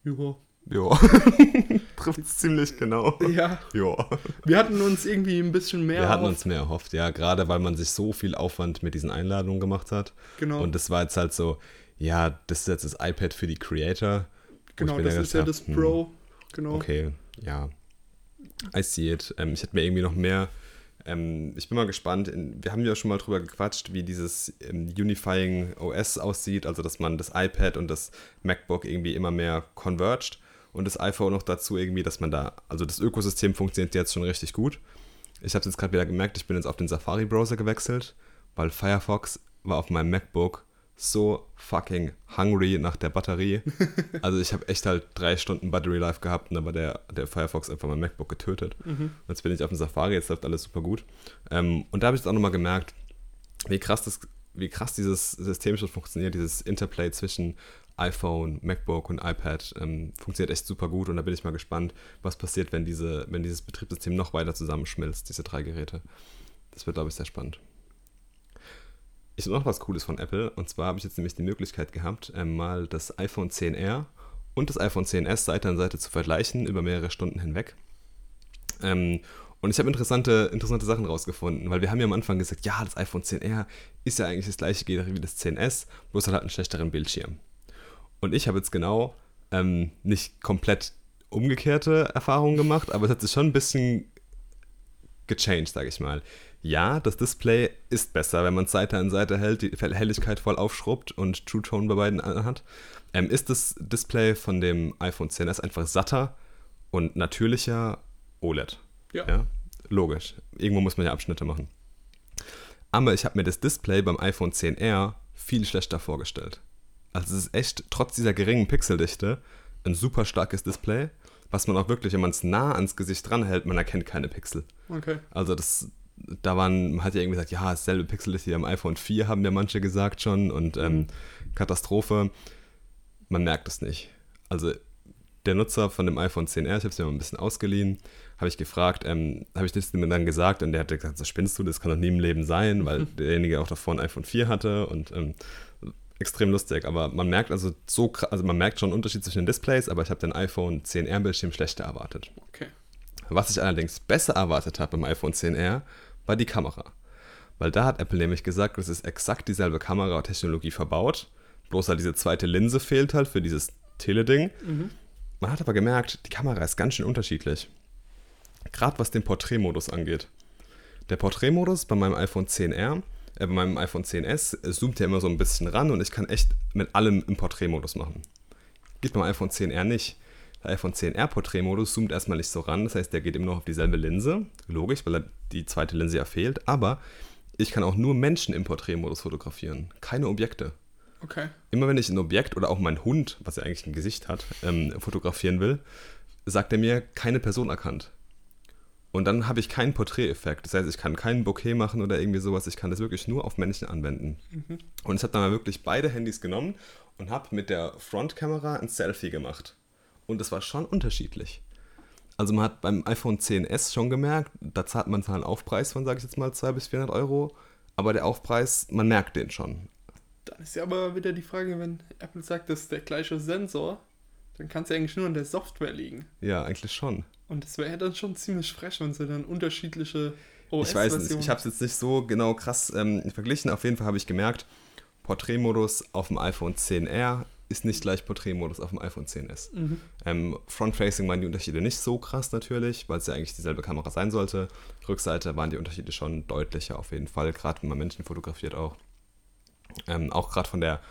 Ja. Ja. Trifft ziemlich genau. ja, Ja. wir hatten uns irgendwie ein bisschen mehr. Wir hatten erhofft. uns mehr erhofft, ja, gerade weil man sich so viel Aufwand mit diesen Einladungen gemacht hat. Genau. Und das war jetzt halt so, ja, das ist jetzt das iPad für die Creator. Genau, das ist ja gedacht das hab, hm, Pro. Genau. Okay, ja. I see it. Ähm, ich hätte mir irgendwie noch mehr. Ähm, ich bin mal gespannt. In, wir haben ja schon mal drüber gequatscht, wie dieses ähm, Unifying OS aussieht, also dass man das iPad und das MacBook irgendwie immer mehr converged und das iPhone noch dazu irgendwie, dass man da, also das Ökosystem funktioniert jetzt schon richtig gut. Ich habe es jetzt gerade wieder gemerkt, ich bin jetzt auf den Safari-Browser gewechselt, weil Firefox war auf meinem MacBook so fucking hungry nach der Batterie. Also ich habe echt halt drei Stunden Battery Life gehabt und dann war der, der Firefox einfach mein MacBook getötet. Mhm. Jetzt bin ich auf dem Safari, jetzt läuft alles super gut. Ähm, und da habe ich jetzt auch nochmal gemerkt, wie krass, das, wie krass dieses System schon funktioniert, dieses Interplay zwischen iPhone, MacBook und iPad ähm, funktioniert echt super gut und da bin ich mal gespannt, was passiert, wenn, diese, wenn dieses Betriebssystem noch weiter zusammenschmilzt, diese drei Geräte. Das wird, glaube ich, sehr spannend. Ich habe noch was Cooles von Apple und zwar habe ich jetzt nämlich die Möglichkeit gehabt, ähm, mal das iPhone 10R und das iPhone 10s Seite an Seite zu vergleichen über mehrere Stunden hinweg. Ähm, und ich habe interessante, interessante Sachen rausgefunden, weil wir haben ja am Anfang gesagt, ja, das iPhone 10R ist ja eigentlich das gleiche Gerät wie das 10S, bloß hat halt einen schlechteren Bildschirm. Und ich habe jetzt genau ähm, nicht komplett umgekehrte Erfahrungen gemacht, aber es hat sich schon ein bisschen gechanged, sage ich mal. Ja, das Display ist besser, wenn man es Seite an Seite hält, die Helligkeit voll aufschrubbt und True Tone bei beiden hat. Ähm, ist das Display von dem iPhone 10s einfach satter und natürlicher OLED. Ja. ja. Logisch. Irgendwo muss man ja Abschnitte machen. Aber ich habe mir das Display beim iPhone 10R viel schlechter vorgestellt. Also es ist echt, trotz dieser geringen Pixeldichte, ein super starkes Display, was man auch wirklich, wenn man es nah ans Gesicht dranhält, man erkennt keine Pixel. Okay. Also das, da waren, man hat ja irgendwie gesagt, ja, dasselbe Pixeldichte wie am iPhone 4, haben ja manche gesagt schon und ähm, Katastrophe. Man merkt es nicht. Also der Nutzer von dem iPhone 10R, ich habe es mir mal ein bisschen ausgeliehen, habe ich gefragt, ähm, habe ich das dem dann gesagt und der hat gesagt, so spinnst du, das kann doch nie im Leben sein, weil derjenige auch davor ein iPhone 4 hatte und ähm, extrem lustig, aber man merkt also so, also man merkt schon einen Unterschied zwischen den Displays, aber ich habe den iPhone 10R Bildschirm schlechter erwartet. Okay. Was ich allerdings besser erwartet habe beim iPhone 10R, war die Kamera. Weil da hat Apple nämlich gesagt, es ist exakt dieselbe Kameratechnologie verbaut, bloß halt diese zweite Linse fehlt halt für dieses Teleding. Man hat aber gemerkt, die Kamera ist ganz schön unterschiedlich. Gerade was den Porträtmodus angeht. Der Porträtmodus bei meinem iPhone 10R, äh, bei meinem iPhone 10S, äh, zoomt ja immer so ein bisschen ran und ich kann echt mit allem im Porträtmodus machen. Geht beim iPhone 10R nicht. Der iPhone 10R Porträtmodus zoomt erstmal nicht so ran, das heißt, der geht immer noch auf dieselbe Linse. Logisch, weil er- die zweite Linse ja fehlt, aber ich kann auch nur Menschen im Porträtmodus fotografieren, keine Objekte. Okay. Immer wenn ich ein Objekt oder auch mein Hund, was ja eigentlich ein Gesicht hat, ähm, fotografieren will, sagt er mir, keine Person erkannt. Und dann habe ich keinen Porträteffekt. Das heißt, ich kann keinen Bokeh machen oder irgendwie sowas. Ich kann das wirklich nur auf Menschen anwenden. Und ich habe dann mal wirklich beide Handys genommen und habe mit der Frontkamera ein Selfie gemacht. Und es war schon unterschiedlich. Also man hat beim iPhone 10s schon gemerkt, da zahlt man zwar einen Aufpreis von, sage ich jetzt mal, 200 bis 400 Euro, aber der Aufpreis, man merkt den schon. Dann ist ja aber wieder die Frage, wenn Apple sagt, das ist der gleiche Sensor, dann kann es ja eigentlich nur an der Software liegen. Ja, eigentlich schon. Und das wäre ja dann schon ziemlich frech, wenn sie dann unterschiedliche Ich weiß nicht, ich habe es jetzt nicht so genau krass ähm, verglichen. Auf jeden Fall habe ich gemerkt, Porträtmodus auf dem iPhone 10R ist nicht gleich Porträtmodus auf dem iPhone 10s. Ähm, Front-Facing waren die Unterschiede nicht so krass natürlich, weil es ja eigentlich dieselbe Kamera sein sollte. Rückseite waren die Unterschiede schon deutlicher auf jeden Fall, gerade wenn man Menschen fotografiert auch. Ähm, auch gerade von der,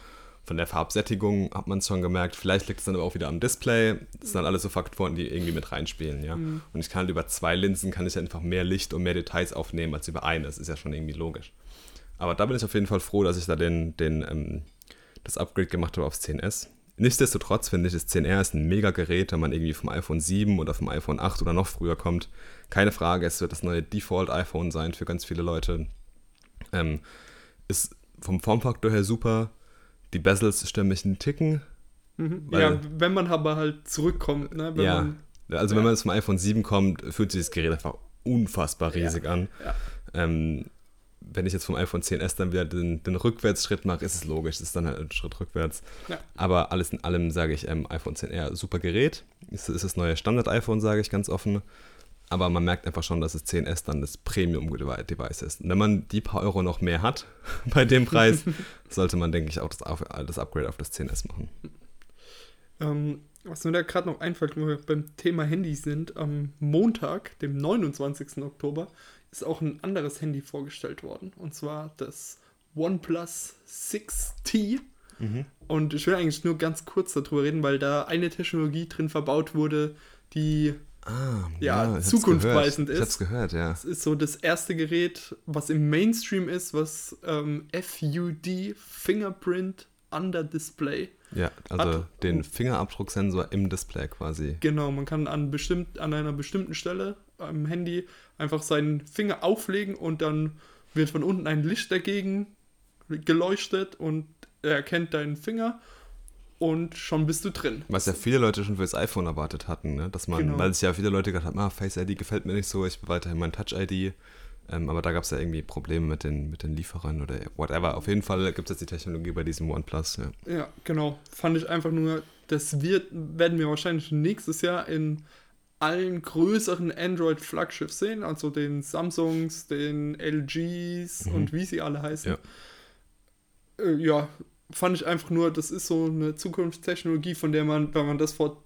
Von der Farbsättigung hat man es schon gemerkt. Vielleicht liegt es dann aber auch wieder am Display. Das sind dann alles so Faktoren, die irgendwie mit reinspielen, ja. Mhm. Und ich kann halt über zwei Linsen kann ich einfach mehr Licht und mehr Details aufnehmen als über eine. Das ist ja schon irgendwie logisch. Aber da bin ich auf jeden Fall froh, dass ich da den, den, ähm, das Upgrade gemacht habe aufs 10S. Nichtsdestotrotz finde ich, das 10R ist ein mega Gerät, wenn man irgendwie vom iPhone 7 oder vom iPhone 8 oder noch früher kommt. Keine Frage, es wird das neue Default-iPhone sein für ganz viele Leute. Ähm, ist vom Formfaktor her super. Die Bezels stimmen mich einen Ticken. Mhm. Ja, wenn man aber halt zurückkommt. Ne? Wenn ja, man, also ja. wenn man jetzt vom iPhone 7 kommt, fühlt sich das Gerät einfach unfassbar riesig ja. an. Ja. Ähm, wenn ich jetzt vom iPhone 10S dann wieder den, den Rückwärtsschritt mache, ist es logisch, es ist dann halt ein Schritt rückwärts. Ja. Aber alles in allem sage ich, ähm, iPhone 10R, super Gerät. Es ist das neue Standard-iPhone, sage ich ganz offen. Aber man merkt einfach schon, dass das 10S dann das Premium-Device ist. Und wenn man die paar Euro noch mehr hat bei dem Preis, sollte man, denke ich, auch das, das Upgrade auf das 10S machen. Ähm, was mir da gerade noch einfällt, wo wir beim Thema Handys sind, am Montag, dem 29. Oktober, ist auch ein anderes Handy vorgestellt worden. Und zwar das OnePlus 6T. Mhm. Und ich will eigentlich nur ganz kurz darüber reden, weil da eine Technologie drin verbaut wurde, die ah, ja, ja zukunftsweisend ist. Ich hab's gehört, ja. Es ist so das erste Gerät, was im Mainstream ist, was ähm, FUD Fingerprint Under Display. Ja, also hat. den Fingerabdrucksensor im Display quasi. Genau, man kann an, bestimmt, an einer bestimmten Stelle am Handy einfach seinen Finger auflegen und dann wird von unten ein Licht dagegen geleuchtet und er erkennt deinen Finger und schon bist du drin. Was ja viele Leute schon fürs iPhone erwartet hatten, ne? dass man, genau. weil sich ja viele Leute gedacht haben, ah, Face ID gefällt mir nicht so, ich weiterhin mein Touch ID. Ähm, aber da gab es ja irgendwie Probleme mit den, mit den Lieferern oder whatever. Auf jeden Fall gibt es jetzt die Technologie bei diesem OnePlus. Ja. ja, genau. Fand ich einfach nur, das wird, werden wir wahrscheinlich nächstes Jahr in allen größeren Android-Flagschiffs sehen, also den Samsungs, den LGs mhm. und wie sie alle heißen. Ja. Äh, ja, fand ich einfach nur, das ist so eine Zukunftstechnologie, von der man, wenn man das vor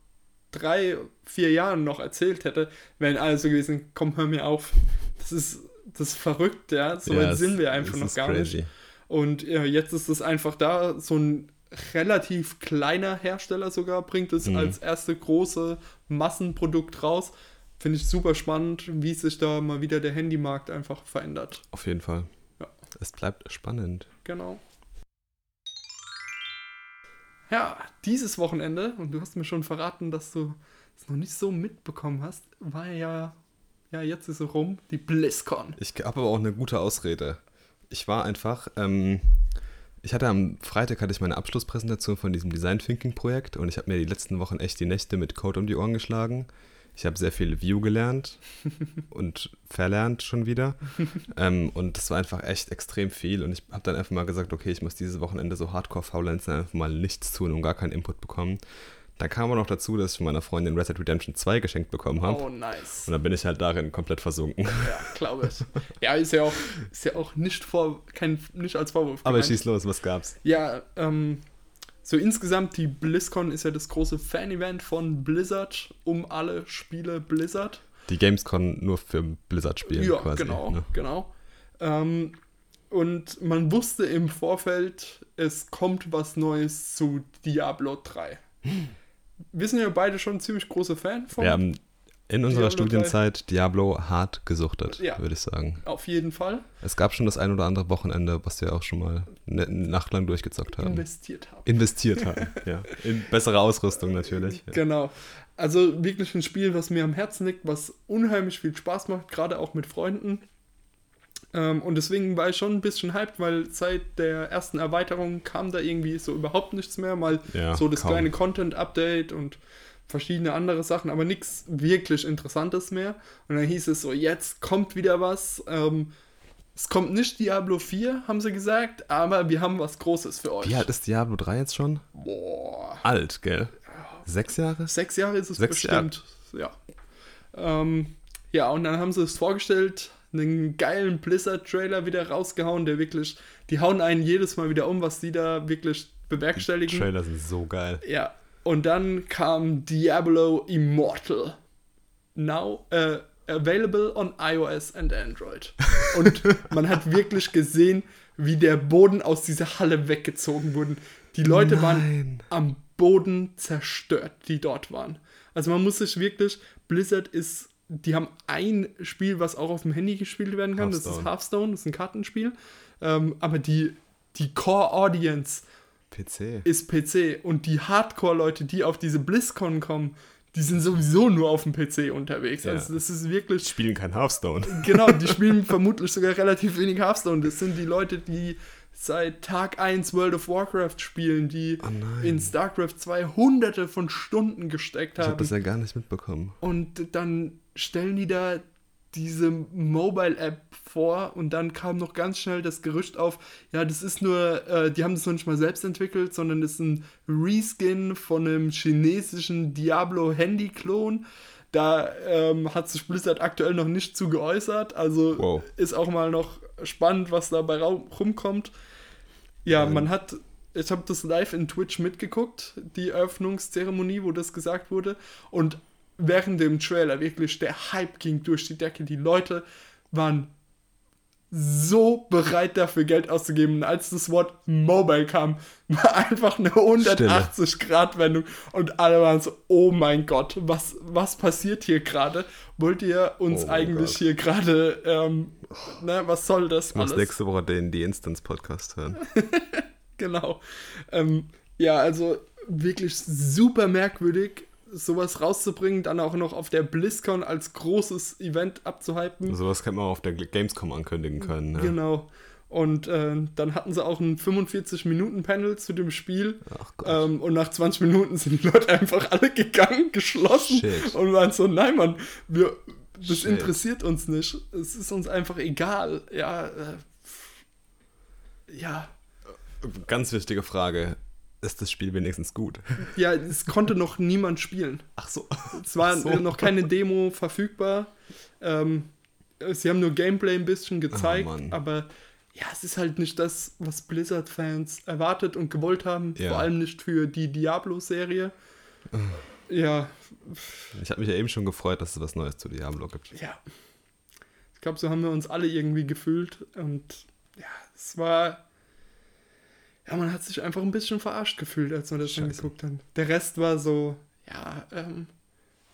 drei, vier Jahren noch erzählt hätte, wären alle so gewesen, komm, hör mir auf. Das ist, das ist verrückt, ja. So weit sind wir einfach noch gar crazy. nicht. Und ja, jetzt ist es einfach da, so ein relativ kleiner Hersteller sogar bringt es mhm. als erste große Massenprodukt raus. Finde ich super spannend, wie sich da mal wieder der Handymarkt einfach verändert. Auf jeden Fall. Ja. Es bleibt spannend. Genau. Ja, dieses Wochenende, und du hast mir schon verraten, dass du es noch nicht so mitbekommen hast, war ja, ja, jetzt ist es rum, die BlizzCon. Ich habe aber auch eine gute Ausrede. Ich war einfach, ähm, ich hatte am Freitag hatte ich meine Abschlusspräsentation von diesem Design Thinking Projekt und ich habe mir die letzten Wochen echt die Nächte mit Code um die Ohren geschlagen. Ich habe sehr viel View gelernt und verlernt schon wieder. ähm, und das war einfach echt extrem viel. Und ich habe dann einfach mal gesagt, okay, ich muss dieses Wochenende so hardcore faulenzen, einfach mal nichts tun und gar keinen Input bekommen. Dann kam aber noch dazu, dass ich von meiner Freundin Red Dead Redemption 2 geschenkt bekommen habe. Oh, nice. Und dann bin ich halt darin komplett versunken. Ja, glaube ich. ja, ist ja auch, ist ja auch nicht, vor, kein, nicht als Vorwurf. Aber gemeint. schieß los, was gab's? Ja, ähm, so insgesamt, die BlizzCon ist ja das große Fan-Event von Blizzard um alle Spiele Blizzard. Die Gamescon nur für Blizzard spielen ja, quasi. Genau, ne? genau. Ähm, und man wusste im Vorfeld, es kommt was Neues zu Diablo 3. Hm wir sind ja beide schon ziemlich große Fan von. Wir haben in unserer Diablo Studienzeit 3. Diablo hart gesuchtet, ja, würde ich sagen. Auf jeden Fall. Es gab schon das ein oder andere Wochenende, was wir auch schon mal eine Nacht lang durchgezockt haben. Investiert haben. Investiert haben, ja. In bessere Ausrüstung natürlich. Genau. Also wirklich ein Spiel, was mir am Herzen liegt, was unheimlich viel Spaß macht, gerade auch mit Freunden. Ähm, und deswegen war ich schon ein bisschen hyped, weil seit der ersten Erweiterung kam da irgendwie so überhaupt nichts mehr. Mal ja, so das kaum. kleine Content-Update und verschiedene andere Sachen, aber nichts wirklich Interessantes mehr. Und dann hieß es so, jetzt kommt wieder was. Ähm, es kommt nicht Diablo 4, haben sie gesagt, aber wir haben was Großes für euch. Wie alt ist Diablo 3 jetzt schon? Boah. Alt, gell? Sechs Jahre? Sechs Jahre ist es Sechs bestimmt. Jahr. Ja. Ähm, ja, und dann haben sie es vorgestellt, einen geilen Blizzard-Trailer wieder rausgehauen, der wirklich, die hauen einen jedes Mal wieder um, was die da wirklich bewerkstelligen. Die Trailer sind so geil. Ja. Und dann kam Diablo Immortal. Now, äh, available on iOS and Android. Und man hat wirklich gesehen, wie der Boden aus dieser Halle weggezogen wurde. Die Leute waren Nein. am Boden zerstört, die dort waren. Also man muss sich wirklich, Blizzard ist, die haben ein Spiel, was auch auf dem Handy gespielt werden kann, das ist Hearthstone. Hearthstone, das ist ein Kartenspiel. Ähm, aber die, die Core Audience PC. ist PC und die Hardcore-Leute, die auf diese BlizzCon kommen, die sind sowieso nur auf dem PC unterwegs. Ja. Also das ist wirklich Spielen kein Hearthstone. Genau, die spielen vermutlich sogar relativ wenig Hearthstone. Das sind die Leute, die seit Tag 1 World of Warcraft spielen, die Oh in StarCraft 2 hunderte von Stunden gesteckt Ich habe haben. das ja gar nicht mitbekommen. Und dann stellen die da diese Mobile-App vor und dann kam noch ganz schnell das Gerücht auf, ja, das ist nur, äh, die haben das noch nicht mal selbst entwickelt, sondern das ist ein Reskin von einem chinesischen Diablo-Handy-Klon. Da ähm, hat sich Blizzard aktuell noch nicht zu geäußert, also Wow. ist auch mal noch spannend, was dabei rumkommt. Ja, Ähm. man hat, ich habe das live in Twitch mitgeguckt, die Eröffnungszeremonie, wo das gesagt wurde. Und während dem Trailer wirklich der Hype ging durch die Decke. Die Leute waren so bereit dafür Geld auszugeben. Und als das Wort Mobile kam, war einfach eine 180-Grad-Wendung. Und alle waren so, oh mein Gott, was, was passiert hier gerade? Wollt ihr uns Oh eigentlich Gott. hier gerade, ähm, ne, was soll das muss alles? nächste Woche den die Instance Podcast hören. Genau. Ähm, ja, also wirklich super merkwürdig, sowas rauszubringen, dann auch noch auf der BlizzCon als großes Event abzuhypen. Sowas hätte man auch auf der Gamescom ankündigen können. Ja. Genau. Und äh, dann hatten sie auch ein 45-Minuten-Panel zu dem Spiel. Ach Gott. Ähm, und nach 20 Minuten sind die Leute einfach alle gegangen, geschlossen Shit. und waren so, nein, Mann, wir, das Shit. interessiert uns nicht. Es ist uns einfach egal. Ja, äh, ja, Ganz wichtige Frage. Ist das Spiel wenigstens gut? Ja, es konnte noch niemand spielen. Ach so. Es war so. noch keine Demo verfügbar. Ähm, sie haben nur Gameplay ein bisschen gezeigt, Oh, aber ja, es ist halt nicht das, was Blizzard-Fans erwartet und gewollt haben. Ja. Vor allem nicht für die Diablo-Serie. Ja, Ich habe mich ja eben schon gefreut, dass es was Neues zu Diablo gibt. ja. Ich glaube, so haben wir uns alle irgendwie gefühlt. Und ja, es war. Ja, man hat sich einfach ein bisschen verarscht gefühlt, als man das schon Scheiße. geguckt hat. Der Rest war so, ja, ähm,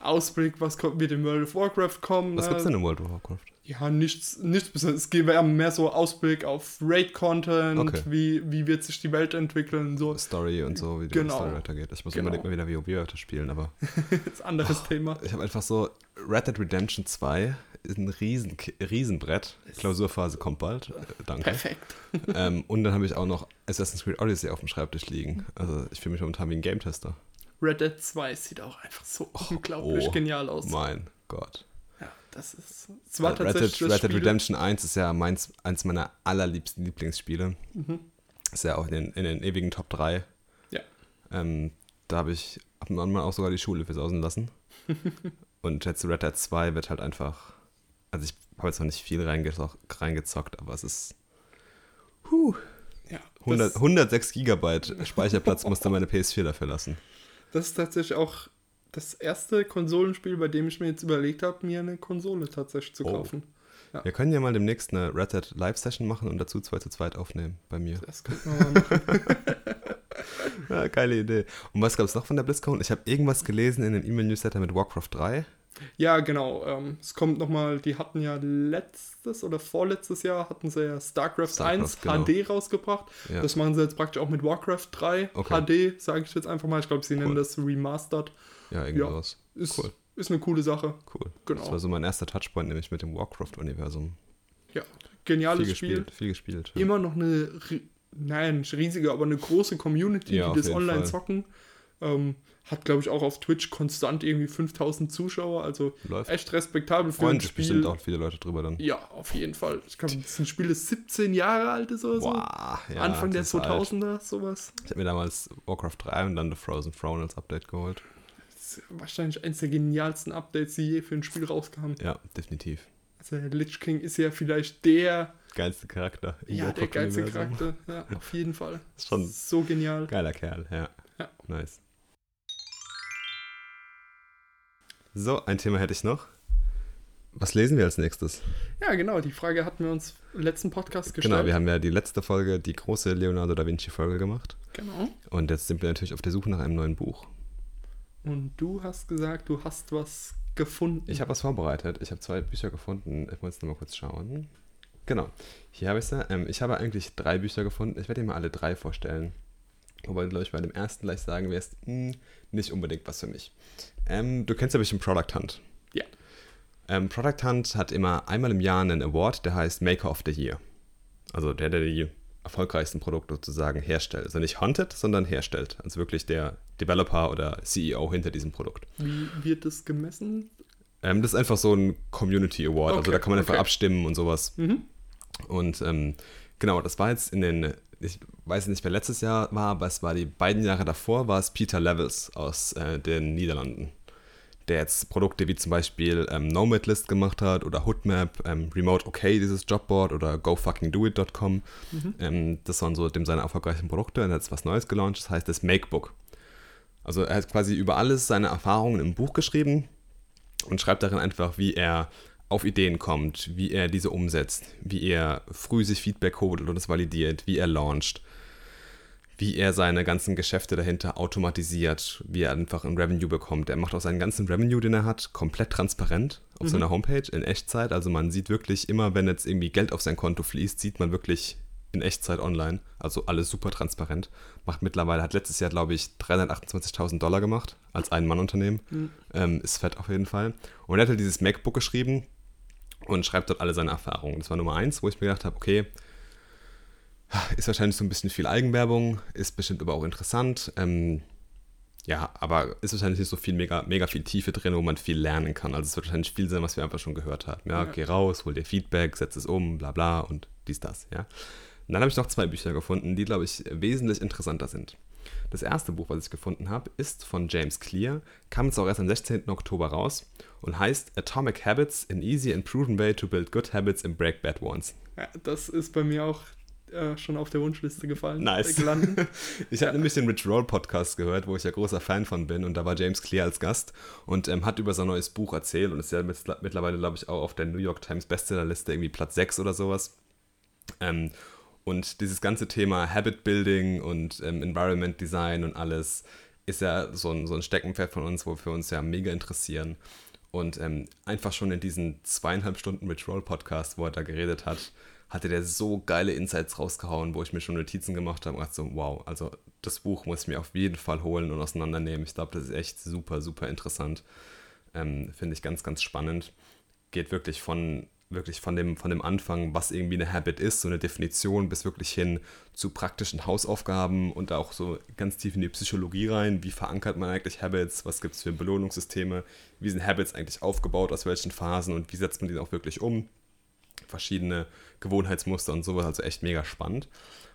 Ausblick, was kommt mit dem World of Warcraft kommen. Was ne? gibt's denn in World of Warcraft? Ja, nichts, nichts Besonderes. Es geht mehr so Ausblick auf Raid-Content, Okay. wie, wie wird sich die Welt entwickeln, so. Story und so, wie die Genau. Story weitergeht. Ich muss Genau. unbedingt mal wieder WoW weiter spielen, aber Das ist ein anderes Thema. ich habe einfach so Red Dead Redemption 2 ist ein Riesen, Riesenbrett. Klausurphase kommt bald. Äh, Danke. Perfekt. ähm, und dann habe ich auch noch Assassin's Creed Odyssey auf dem Schreibtisch liegen. Also ich fühle mich momentan wie ein Game-Tester. Red Dead 2 sieht auch einfach so unglaublich oh, genial aus. Mein Gott. Ja, das ist. Es war Red Dead, tatsächlich Red Dead Redemption 1 ist ja meins, eins meiner allerliebsten Lieblingsspiele. Mhm. Ist ja auch in den, in den ewigen Top 3. Ja. Ähm, da habe ich ab und an mal auch sogar die Schule für sausen lassen. und jetzt Red Dead 2 wird halt einfach. Also ich habe jetzt noch nicht viel reingezo- reingezockt, aber es ist. Huh, Ja, 100, das, 106 Gigabyte Speicherplatz musste meine PS4 dafür lassen. das ist tatsächlich auch das erste Konsolenspiel, bei dem ich mir jetzt überlegt habe, mir eine Konsole tatsächlich zu Oh. kaufen. Wir können ja mal demnächst eine Red Dead Live-Session machen und dazu 2 zu 2 aufnehmen bei mir. Das könnte man mal machen. Ja, geile Idee. Und was gab es noch von der BlizzCon? Ich habe irgendwas gelesen in dem E-Mail-Newsletter mit Warcraft 3. Ja, genau. Ähm, es kommt nochmal, die hatten ja letztes oder vorletztes Jahr hatten sie ja StarCraft, StarCraft, 1 genau. HD rausgebracht. Ja. Das machen sie jetzt praktisch auch mit Warcraft 3 Okay. HD, sage ich jetzt einfach mal. Ich glaube, sie nennen Cool. das Remastered. Ja, irgendwas. Ist, Cool. ist eine coole Sache. Cool. Genau. Das war so mein erster Touchpoint, nämlich mit dem Warcraft-Universum. Ja, Viel geniales Spiel. gespielt, viel gespielt. Ja. Immer noch eine, nein, nicht riesige, aber eine große Community, Ja, die das online Fall. zocken. Ähm, hat, glaube ich, auch auf Twitch konstant irgendwie 5000 Zuschauer. Also Läuft. echt respektabel für Freuen ein sich Spiel. bestimmt auch viele Leute drüber dann. Ja, auf jeden Fall. Ich glaube, das ist ein Spiel, das 17 Jahre alt ist oder so. Boah, ja, Anfang der das ist alt. 2000er, sowas. Ich habe mir damals Warcraft 3 und dann The Frozen Throne als Update geholt. Das ist wahrscheinlich eines der genialsten Updates, die je für ein Spiel rauskamen. Ja, definitiv. Also der Lich King ist ja vielleicht der, Geilste Charakter. ja, der geilste. Charakter. Ja, auf jeden Fall. Ist schon So genial. Geiler Kerl, ja. Ja. Nice. So, ein Thema hätte ich noch. Was lesen wir als nächstes? Ja, genau, die Frage hatten wir uns im letzten Podcast gestellt. Genau, wir haben ja die letzte Folge, die große Leonardo da Vinci-Folge gemacht. Genau. Und jetzt sind wir natürlich auf der Suche nach einem neuen Buch. Und du hast gesagt, du hast was gefunden. Ich habe was vorbereitet. Ich habe zwei Bücher gefunden. Ich muss nochmal kurz schauen. Genau, hier habe ich sie. Ähm, ich habe eigentlich drei Bücher gefunden. Ich werde dir mal alle drei vorstellen. Wobei glaube ich, bei dem ersten gleich sagen wirst, hm, nicht unbedingt was für mich. Ähm, du kennst ja bestimmt Product Hunt. Ja. Ähm, Product Hunt hat immer einmal im Jahr einen Award, der heißt Maker of the Year. Also der, der die erfolgreichsten Produkte sozusagen herstellt. Also nicht hunted, sondern herstellt. Also wirklich der Developer oder CEO hinter diesem Produkt. Wie wird das gemessen? Ähm, das ist einfach so ein Community Award. also Okay, da kann man einfach okay. abstimmen und sowas. Mhm. Und ähm, genau, das war jetzt in den, ich weiß nicht, wer letztes Jahr war, aber es war die beiden Jahre davor, war es Peter Levels aus äh, den Niederlanden, der jetzt Produkte wie zum Beispiel ähm, Nomad List gemacht hat oder Hoodmap, ähm, Remote OK, dieses Jobboard oder GoFuckingDoIt.com. Ähm, das waren so dem seine erfolgreichen Produkte. Und er hat jetzt was Neues gelauncht, das heißt das Makebook. Also er hat quasi über alles seine Erfahrungen im Buch geschrieben und schreibt darin einfach, wie er auf Ideen kommt, wie er diese umsetzt, wie er früh sich Feedback holt und es validiert, wie er launcht, wie er seine ganzen Geschäfte dahinter automatisiert, wie er einfach ein Revenue bekommt. Er macht auch seinen ganzen Revenue, den er hat, komplett transparent auf seiner Homepage in Echtzeit. Also man sieht wirklich immer, wenn jetzt irgendwie Geld auf sein Konto fließt, sieht man wirklich in Echtzeit online. Also alles super transparent. Macht mittlerweile, hat letztes Jahr, glaube ich, 328.000 Dollar gemacht als Ein-Mann-Unternehmen. Ähm, ist fett auf jeden Fall. Und er hat halt dieses MacBook geschrieben und schreibt dort alle seine Erfahrungen. Das war Nummer eins, wo ich mir gedacht habe, okay, ist wahrscheinlich so ein bisschen viel Eigenwerbung, ist bestimmt aber auch interessant. Ähm, ja, aber ist wahrscheinlich nicht so viel mega, mega viel Tiefe drin, wo man viel lernen kann. Also es wird wahrscheinlich viel sein, was wir einfach schon gehört haben. Ja, Ja. geh raus, hol dir Feedback, setz es um, bla bla und dies, das, ja. Und dann habe ich noch zwei Bücher gefunden, die, glaube ich, wesentlich interessanter sind. Das erste Buch, was ich gefunden habe, ist von James Clear, kam jetzt auch erst am 16. Oktober raus und heißt Atomic Habits, an easy and proven way to build good habits and break bad ones. Ja, das ist bei mir auch äh, schon auf der Wunschliste gefallen. Nice. äh, Gelandet. Ich habe nämlich den Rich Roll Podcast gehört, wo ich ja großer Fan von bin und da war James Clear als Gast und ähm, hat über sein neues Buch erzählt und ist ja mit, mittlerweile, glaube ich, auch auf der New York Times Bestsellerliste irgendwie Platz 6 oder sowas. Ähm, und dieses ganze Thema Habit Building und ähm, Environment Design und alles ist ja so ein, so ein Steckenpferd von uns, wo wir uns ja mega interessieren. Und ähm, einfach schon in diesen zweieinhalb Stunden Rich Roll Podcast, wo er da geredet hat, hatte der so geile Insights rausgehauen, wo ich mir schon Notizen gemacht habe und dachte so, wow, also das Buch muss ich mir auf jeden Fall holen und auseinandernehmen. Ich glaube, das ist echt super, super interessant. Ähm, Finde ich ganz, ganz spannend. Geht wirklich von wirklich von dem, von dem Anfang, was irgendwie eine Habit ist, so eine Definition, bis wirklich hin zu praktischen Hausaufgaben und auch so ganz tief in die Psychologie rein. Wie verankert man eigentlich Habits? Was gibt es für Belohnungssysteme? Wie sind Habits eigentlich aufgebaut? Aus welchen Phasen? Und wie setzt man die auch wirklich um? Verschiedene Gewohnheitsmuster und sowas, also echt mega spannend.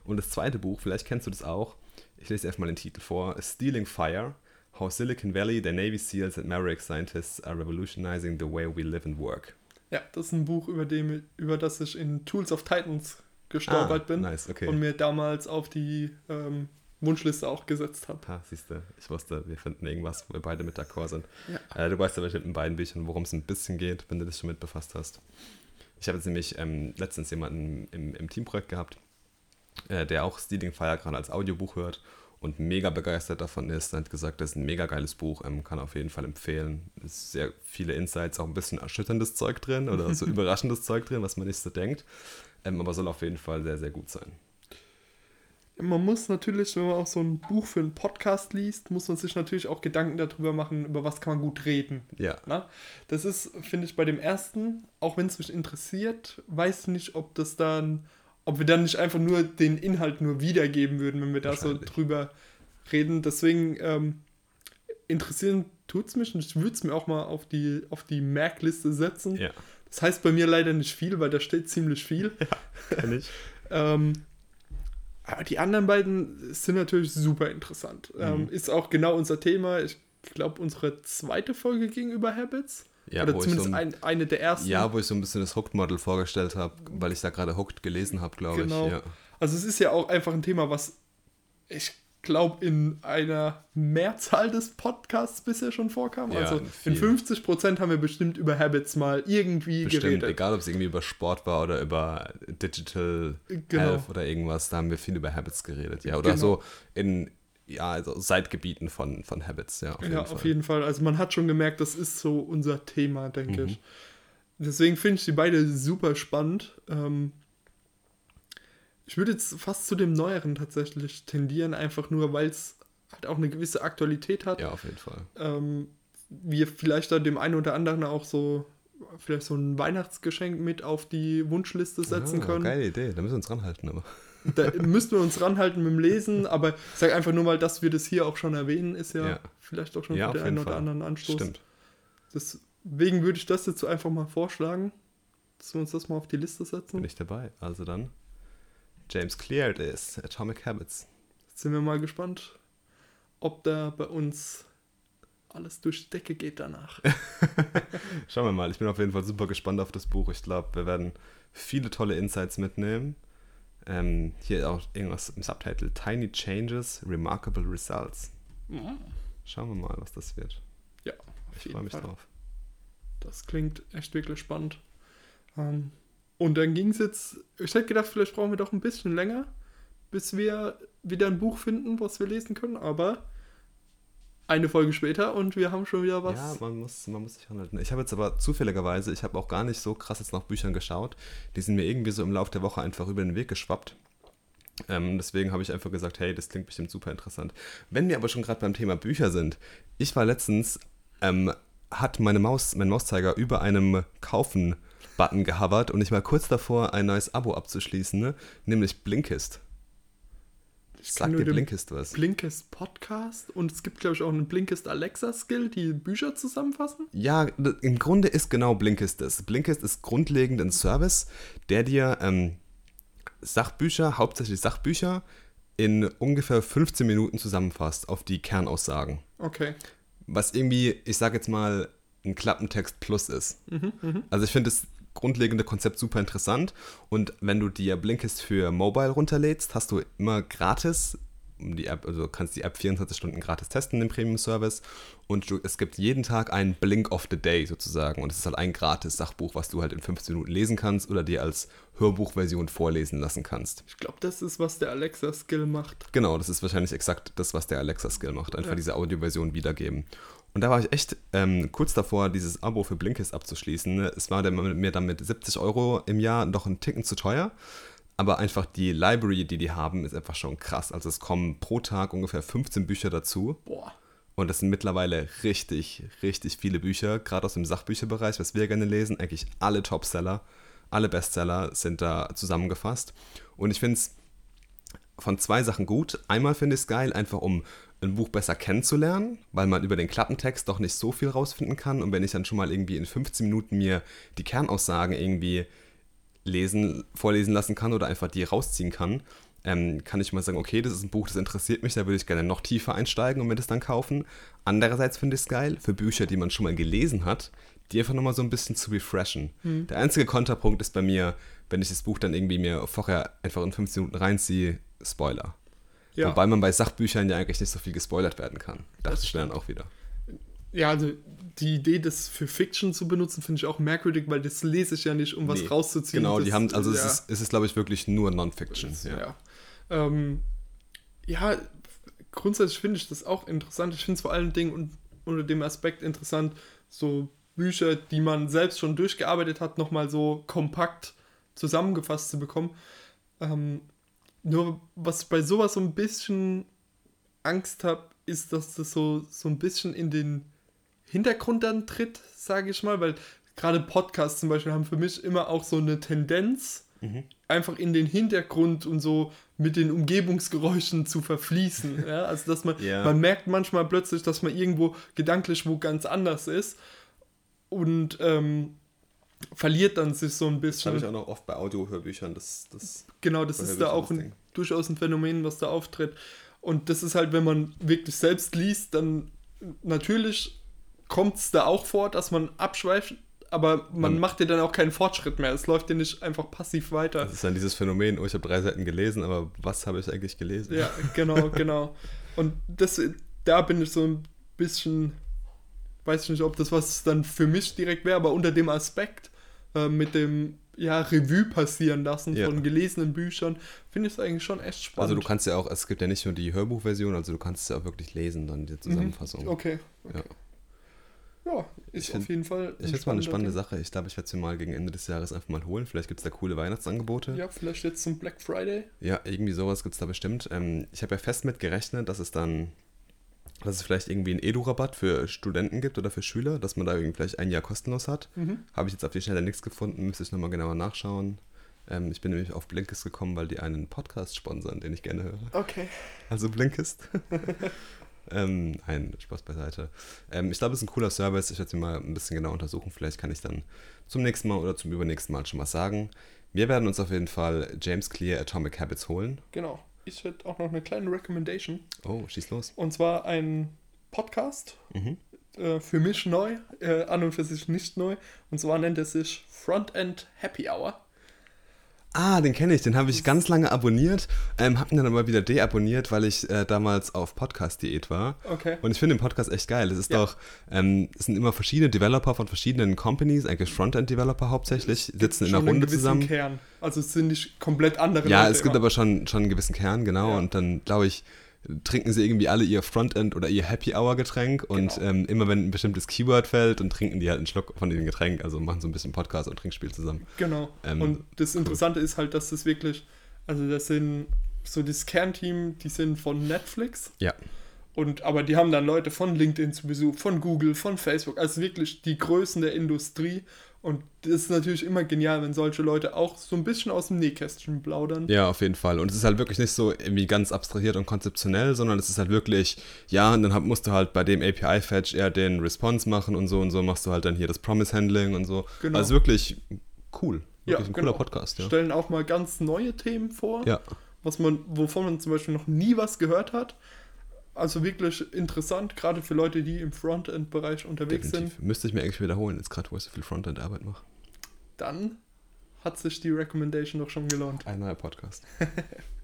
Und das zweite Buch, vielleicht kennst du das auch, ich lese erstmal den Titel vor, Stealing Fire, How Silicon Valley, the Navy SEALs and Maverick Scientists are revolutionizing the way we live and work. Ja, das ist ein Buch, über, dem, über das ich in Tools of Titans gestolpert bin Ah, nice, okay. und mir damals auf die ähm, Wunschliste auch gesetzt habe. Ah, siehst du, ich wusste, wir finden irgendwas, wo wir beide mit d'accord sind. Ja. Äh, du weißt ja bestimmt in beiden Büchern, worum es ein bisschen geht, wenn du dich schon mit befasst hast. Ich habe jetzt nämlich ähm, letztens jemanden im, im Teamprojekt gehabt, äh, der auch Stealing Fire gerade als Audiobuch hört und mega begeistert davon ist. Er hat gesagt, das ist ein mega geiles Buch, ähm, kann auf jeden Fall empfehlen. Es ist sehr viele Insights, auch ein bisschen erschütterndes Zeug drin oder so überraschendes Zeug drin, was man nicht so denkt. Ähm, aber soll auf jeden Fall sehr, sehr gut sein. Man muss natürlich, wenn man auch so ein Buch für einen Podcast liest, muss man sich natürlich auch Gedanken darüber machen, über was kann man gut reden. Ja, Na? Das ist, finde ich, bei dem ersten, auch wenn es mich interessiert, weiß ich nicht, ob das dann, ob wir dann nicht einfach nur den Inhalt nur wiedergeben würden, wenn wir da so drüber reden. Deswegen ähm, interessieren tut es mich und ich würde es mir auch mal auf die, auf die Merkliste setzen. ja, Das heißt bei mir leider nicht viel, weil da steht ziemlich viel. kann ich. Ähm, aber die anderen beiden sind natürlich super interessant. Mhm. Ähm, ist auch genau unser Thema. Ich glaube, unsere zweite Folge ging über Habits. Ja, Oder zumindest so ein- ein, eine der ersten. Ja, wo ich so ein bisschen das Hooked-Model vorgestellt habe, weil ich da gerade Hooked gelesen habe, glaube Genau. ich. Ja. Also es ist ja auch einfach ein Thema, was ich glaube, in einer Mehrzahl des Podcasts bisher schon vorkam. Ja, also in in vielen. 50% haben wir bestimmt über Habits mal irgendwie Bestimmt, geredet. egal ob es irgendwie über Sport war oder über Digital Genau. Health oder irgendwas, da haben wir viel über Habits geredet, ja. Oder Genau. so in ja, also Seitgebieten von, von Habits, ja. Auf ja, jeden auf Fall. jeden Fall. Also man hat schon gemerkt, das ist so unser Thema, denke Mhm. ich. Deswegen finde ich die beide super spannend. Ähm, ich würde jetzt fast zu dem Neueren tatsächlich tendieren, einfach nur, weil es halt auch eine gewisse Aktualität hat. Ja, auf jeden Fall. Ähm, wir vielleicht da dem einen oder anderen auch so vielleicht so ein Weihnachtsgeschenk mit auf die Wunschliste setzen ah, können. Geile Idee, da müssen wir uns ranhalten, aber. Da müssten wir uns ranhalten mit dem Lesen, aber ich sage einfach nur mal, dass wir das hier auch schon erwähnen, ist ja, Ja. vielleicht auch schon Ja, für den einen oder Fall. anderen Anstoß. Stimmt. Deswegen würde ich das jetzt so einfach mal vorschlagen, dass wir uns das mal auf die Liste setzen. Bin ich dabei. Also dann. James Clear it is, Atomic Habits. Jetzt sind wir mal gespannt, ob da bei uns alles durch die Decke geht danach. Schauen wir mal. Ich bin auf jeden Fall super gespannt auf das Buch. Ich glaube, wir werden viele tolle Insights mitnehmen. Ähm, hier auch irgendwas im Subtitle: Tiny Changes, Remarkable Results. Schauen wir mal, was das wird. Ja, Ich freue mich Fall. drauf. Das klingt echt wirklich spannend. Ähm, und dann ging es jetzt, ich hätte gedacht, vielleicht brauchen wir doch ein bisschen länger, bis wir wieder ein Buch finden, was wir lesen können, aber eine Folge später und wir haben schon wieder was. Ja, man muss, man muss sich ranhalten. Ich habe jetzt aber zufälligerweise, ich habe auch gar nicht so krass jetzt nach Büchern geschaut. Die sind mir irgendwie so im Laufe der Woche einfach über den Weg geschwappt. Ähm, deswegen habe ich einfach gesagt, hey, das klingt bestimmt super interessant. Wenn wir aber schon gerade beim Thema Bücher sind, ich war letztens, ähm, hat meine Maus, mein Mauszeiger über einem Kaufen-Button gehovert und ich war kurz davor, ein neues Abo abzuschließen, ne? nämlich Blinkist. Sagt nur dir Blinkist was? Blinkist Podcast und es gibt, glaube ich, auch einen Blinkist Alexa Skill, die Bücher zusammenfassen. Ja, im Grunde ist genau Blinkist das. Blinkist ist grundlegend ein Service, der dir ähm, Sachbücher, hauptsächlich Sachbücher, in ungefähr 15 Minuten zusammenfasst auf die Kernaussagen. Okay. Was irgendwie, ich sage jetzt mal, ein Klappentext plus ist. Mhm, Also ich finde das grundlegende Konzept super interessant und wenn du dir Blinkist für Mobile runterlädst, hast du immer gratis die App, also du kannst die App 24 Stunden gratis testen im Premium-Service und du, es gibt jeden Tag einen Blink of the Day sozusagen und es ist halt ein gratis Sachbuch, was du halt in 15 Minuten lesen kannst oder dir als Hörbuchversion vorlesen lassen kannst. Ich glaube, das ist, was der Alexa Skill macht. Genau, das ist wahrscheinlich exakt das, was der Alexa-Skill macht. Einfach Ja. diese Audioversion wiedergeben. Und da war ich echt ähm, kurz davor, dieses Abo für Blinkist abzuschließen. Es war mir dann mit 70 Euro im Jahr noch ein Ticken zu teuer. Aber einfach die Library, die die haben, ist einfach schon krass. Also es kommen pro Tag ungefähr 15 Bücher dazu. Boah. Und das sind mittlerweile richtig, richtig viele Bücher, gerade aus dem Sachbücherbereich, was wir gerne lesen. Eigentlich alle Topseller, alle Bestseller sind da zusammengefasst. Und ich finde es von zwei Sachen gut. Einmal finde ich es geil, einfach um ein Buch besser kennenzulernen, weil man über den Klappentext doch nicht so viel rausfinden kann. Und wenn ich dann schon mal irgendwie in 15 Minuten mir die Kernaussagen irgendwie lesen, vorlesen lassen kann oder einfach die rausziehen kann, ähm, kann ich mal sagen, okay, das ist ein Buch, das interessiert mich, da würde ich gerne noch tiefer einsteigen und mir das dann kaufen. Andererseits finde ich es geil, für Bücher, die man schon mal gelesen hat, die einfach nochmal so ein bisschen zu refreshen. Der einzige Konterpunkt ist bei mir, wenn ich das Buch dann irgendwie mir vorher einfach in 15 Minuten reinziehe, Spoiler. Ja. Wobei man bei Sachbüchern ja eigentlich nicht so viel gespoilert werden kann. Dachte ich dann auch wieder. Ja, also die Idee, das für Fiction zu benutzen, finde ich auch merkwürdig, weil das lese ich ja nicht, um was Nee. rauszuziehen. Genau, das, die haben, also ja, es ist, es ist glaube ich, wirklich nur Non-Fiction. Ja. ja. Ähm, ja, grundsätzlich finde ich das auch interessant. Ich finde es vor allen Dingen un unter dem Aspekt interessant, so Bücher, die man selbst schon durchgearbeitet hat, nochmal so kompakt zusammengefasst zu bekommen. Ähm, nur was ich bei sowas so ein bisschen Angst habe, ist, dass das so, so ein bisschen in den Hintergrund dann tritt, sage ich mal, weil gerade Podcasts zum Beispiel haben für mich immer auch so eine Tendenz, einfach in den Hintergrund und so mit den Umgebungsgeräuschen zu verfließen. ja? Also dass man, Ja. man merkt manchmal plötzlich, dass man irgendwo gedanklich wo ganz anders ist und ähm, verliert dann sich so ein Das habe bisschen. ich auch noch oft bei Audiohörbüchern. Das, das Genau, das ist da auch ein, durchaus ein Phänomen, was da auftritt. Und das ist halt, wenn man wirklich selbst liest, dann natürlich kommt es da auch vor, dass man abschweift, aber man Man- macht ja dann auch keinen Fortschritt mehr. Es läuft ja nicht einfach passiv weiter. Das ist dann dieses Phänomen, oh, ich habe drei Seiten gelesen, aber was habe ich eigentlich gelesen? Ja, genau, genau. Und das, da bin ich so ein bisschen, weiß ich nicht, ob das was dann für mich direkt wäre, aber unter dem Aspekt äh, mit dem ja, Revue passieren lassen Ja. von gelesenen Büchern, finde ich es eigentlich schon echt spannend. Also du kannst ja auch, es gibt ja nicht nur die Hörbuchversion, also du kannst es ja auch wirklich lesen, dann die Zusammenfassung. Mhm. Okay. Ja. Ja, ist Ich auf jeden Fall. Ich finde es mal eine spannende spannender Sache. Ich glaube, ich werde sie mal gegen Ende des Jahres einfach mal holen. Vielleicht gibt es da coole Weihnachtsangebote. Ding. Ja, vielleicht jetzt zum Black Friday. Ja, irgendwie sowas gibt es da bestimmt. Ähm, ich habe ja fest mit gerechnet, dass es dann, dass es vielleicht irgendwie einen Edu-Rabatt für Studenten gibt oder für Schüler, dass man da irgendwie vielleicht ein Jahr kostenlos hat. Mhm. Habe ich jetzt auf die Schnelle nichts gefunden, müsste ich nochmal genauer nachschauen. Ähm, ich bin nämlich auf Blinkist gekommen, weil die einen Podcast sponsern, den ich gerne höre. Okay. Also Blinkist. ähm, nein, Spaß beiseite. Ähm, ich glaube, es ist ein cooler Service. Ich werde sie mal ein bisschen genauer untersuchen. Vielleicht kann ich dann zum nächsten Mal oder zum übernächsten Mal schon was sagen. Wir werden uns auf jeden Fall James Clear Atomic Habits holen. Genau. Ich hätte auch noch eine kleine Recommendation. Oh, schieß los. Und zwar ein Podcast, Mhm. äh, für mich neu, äh, an und für sich nicht neu. Und zwar nennt er sich Frontend Happy Hour. Ah, den kenne ich. Den habe ich ganz lange abonniert, ähm, habe ihn dann aber wieder deabonniert, weil ich äh, damals auf Podcast-Diät war. Okay. Und ich finde den Podcast echt geil. Es ist Ja. doch, ähm, es sind immer verschiedene Developer von verschiedenen Companies, eigentlich Frontend-Developer hauptsächlich, sitzen in einer einen Runde gewissen zusammen. Kern. Also es sind nicht komplett andere Ja, Leute es gibt immer. aber schon, schon einen gewissen Kern, genau. Ja. Und dann, glaube ich, trinken sie irgendwie alle ihr Frontend oder ihr Happy Hour Getränk und Genau. ähm, immer wenn ein bestimmtes Keyword fällt, dann trinken die halt einen Schluck von dem Getränk, also machen so ein bisschen Podcast und Trinkspiel zusammen. Genau. Ähm, und das Interessante ist halt, dass das wirklich, also das sind so das Kernteam, die sind von Netflix. Ja. Und aber die haben dann Leute von LinkedIn zu Besuch, von Google, von Facebook, also wirklich die Größen der Industrie. Und das ist natürlich immer genial, wenn solche Leute auch so ein bisschen aus dem Nähkästchen plaudern. Ja, auf jeden Fall. Und es ist halt wirklich nicht so irgendwie ganz abstrahiert und konzeptionell, sondern es ist halt wirklich, ja, und dann musst du halt bei dem API-Fetch eher den Response machen und so und so machst du halt dann hier das Promise-Handling und so. Genau. Also wirklich cool. Ja, Wirklich ein genau. cooler Podcast, ja. Stellen auch mal ganz neue Themen vor, Ja, was man, wovon man zum Beispiel noch nie was gehört hat. Also wirklich interessant, gerade für Leute, die im Frontend-Bereich unterwegs sind. definitiv. Müsste ich mir eigentlich wiederholen, jetzt gerade, wo ich so viel Frontend-Arbeit mache. Dann hat sich die Recommendation doch schon gelohnt. Ein neuer Podcast.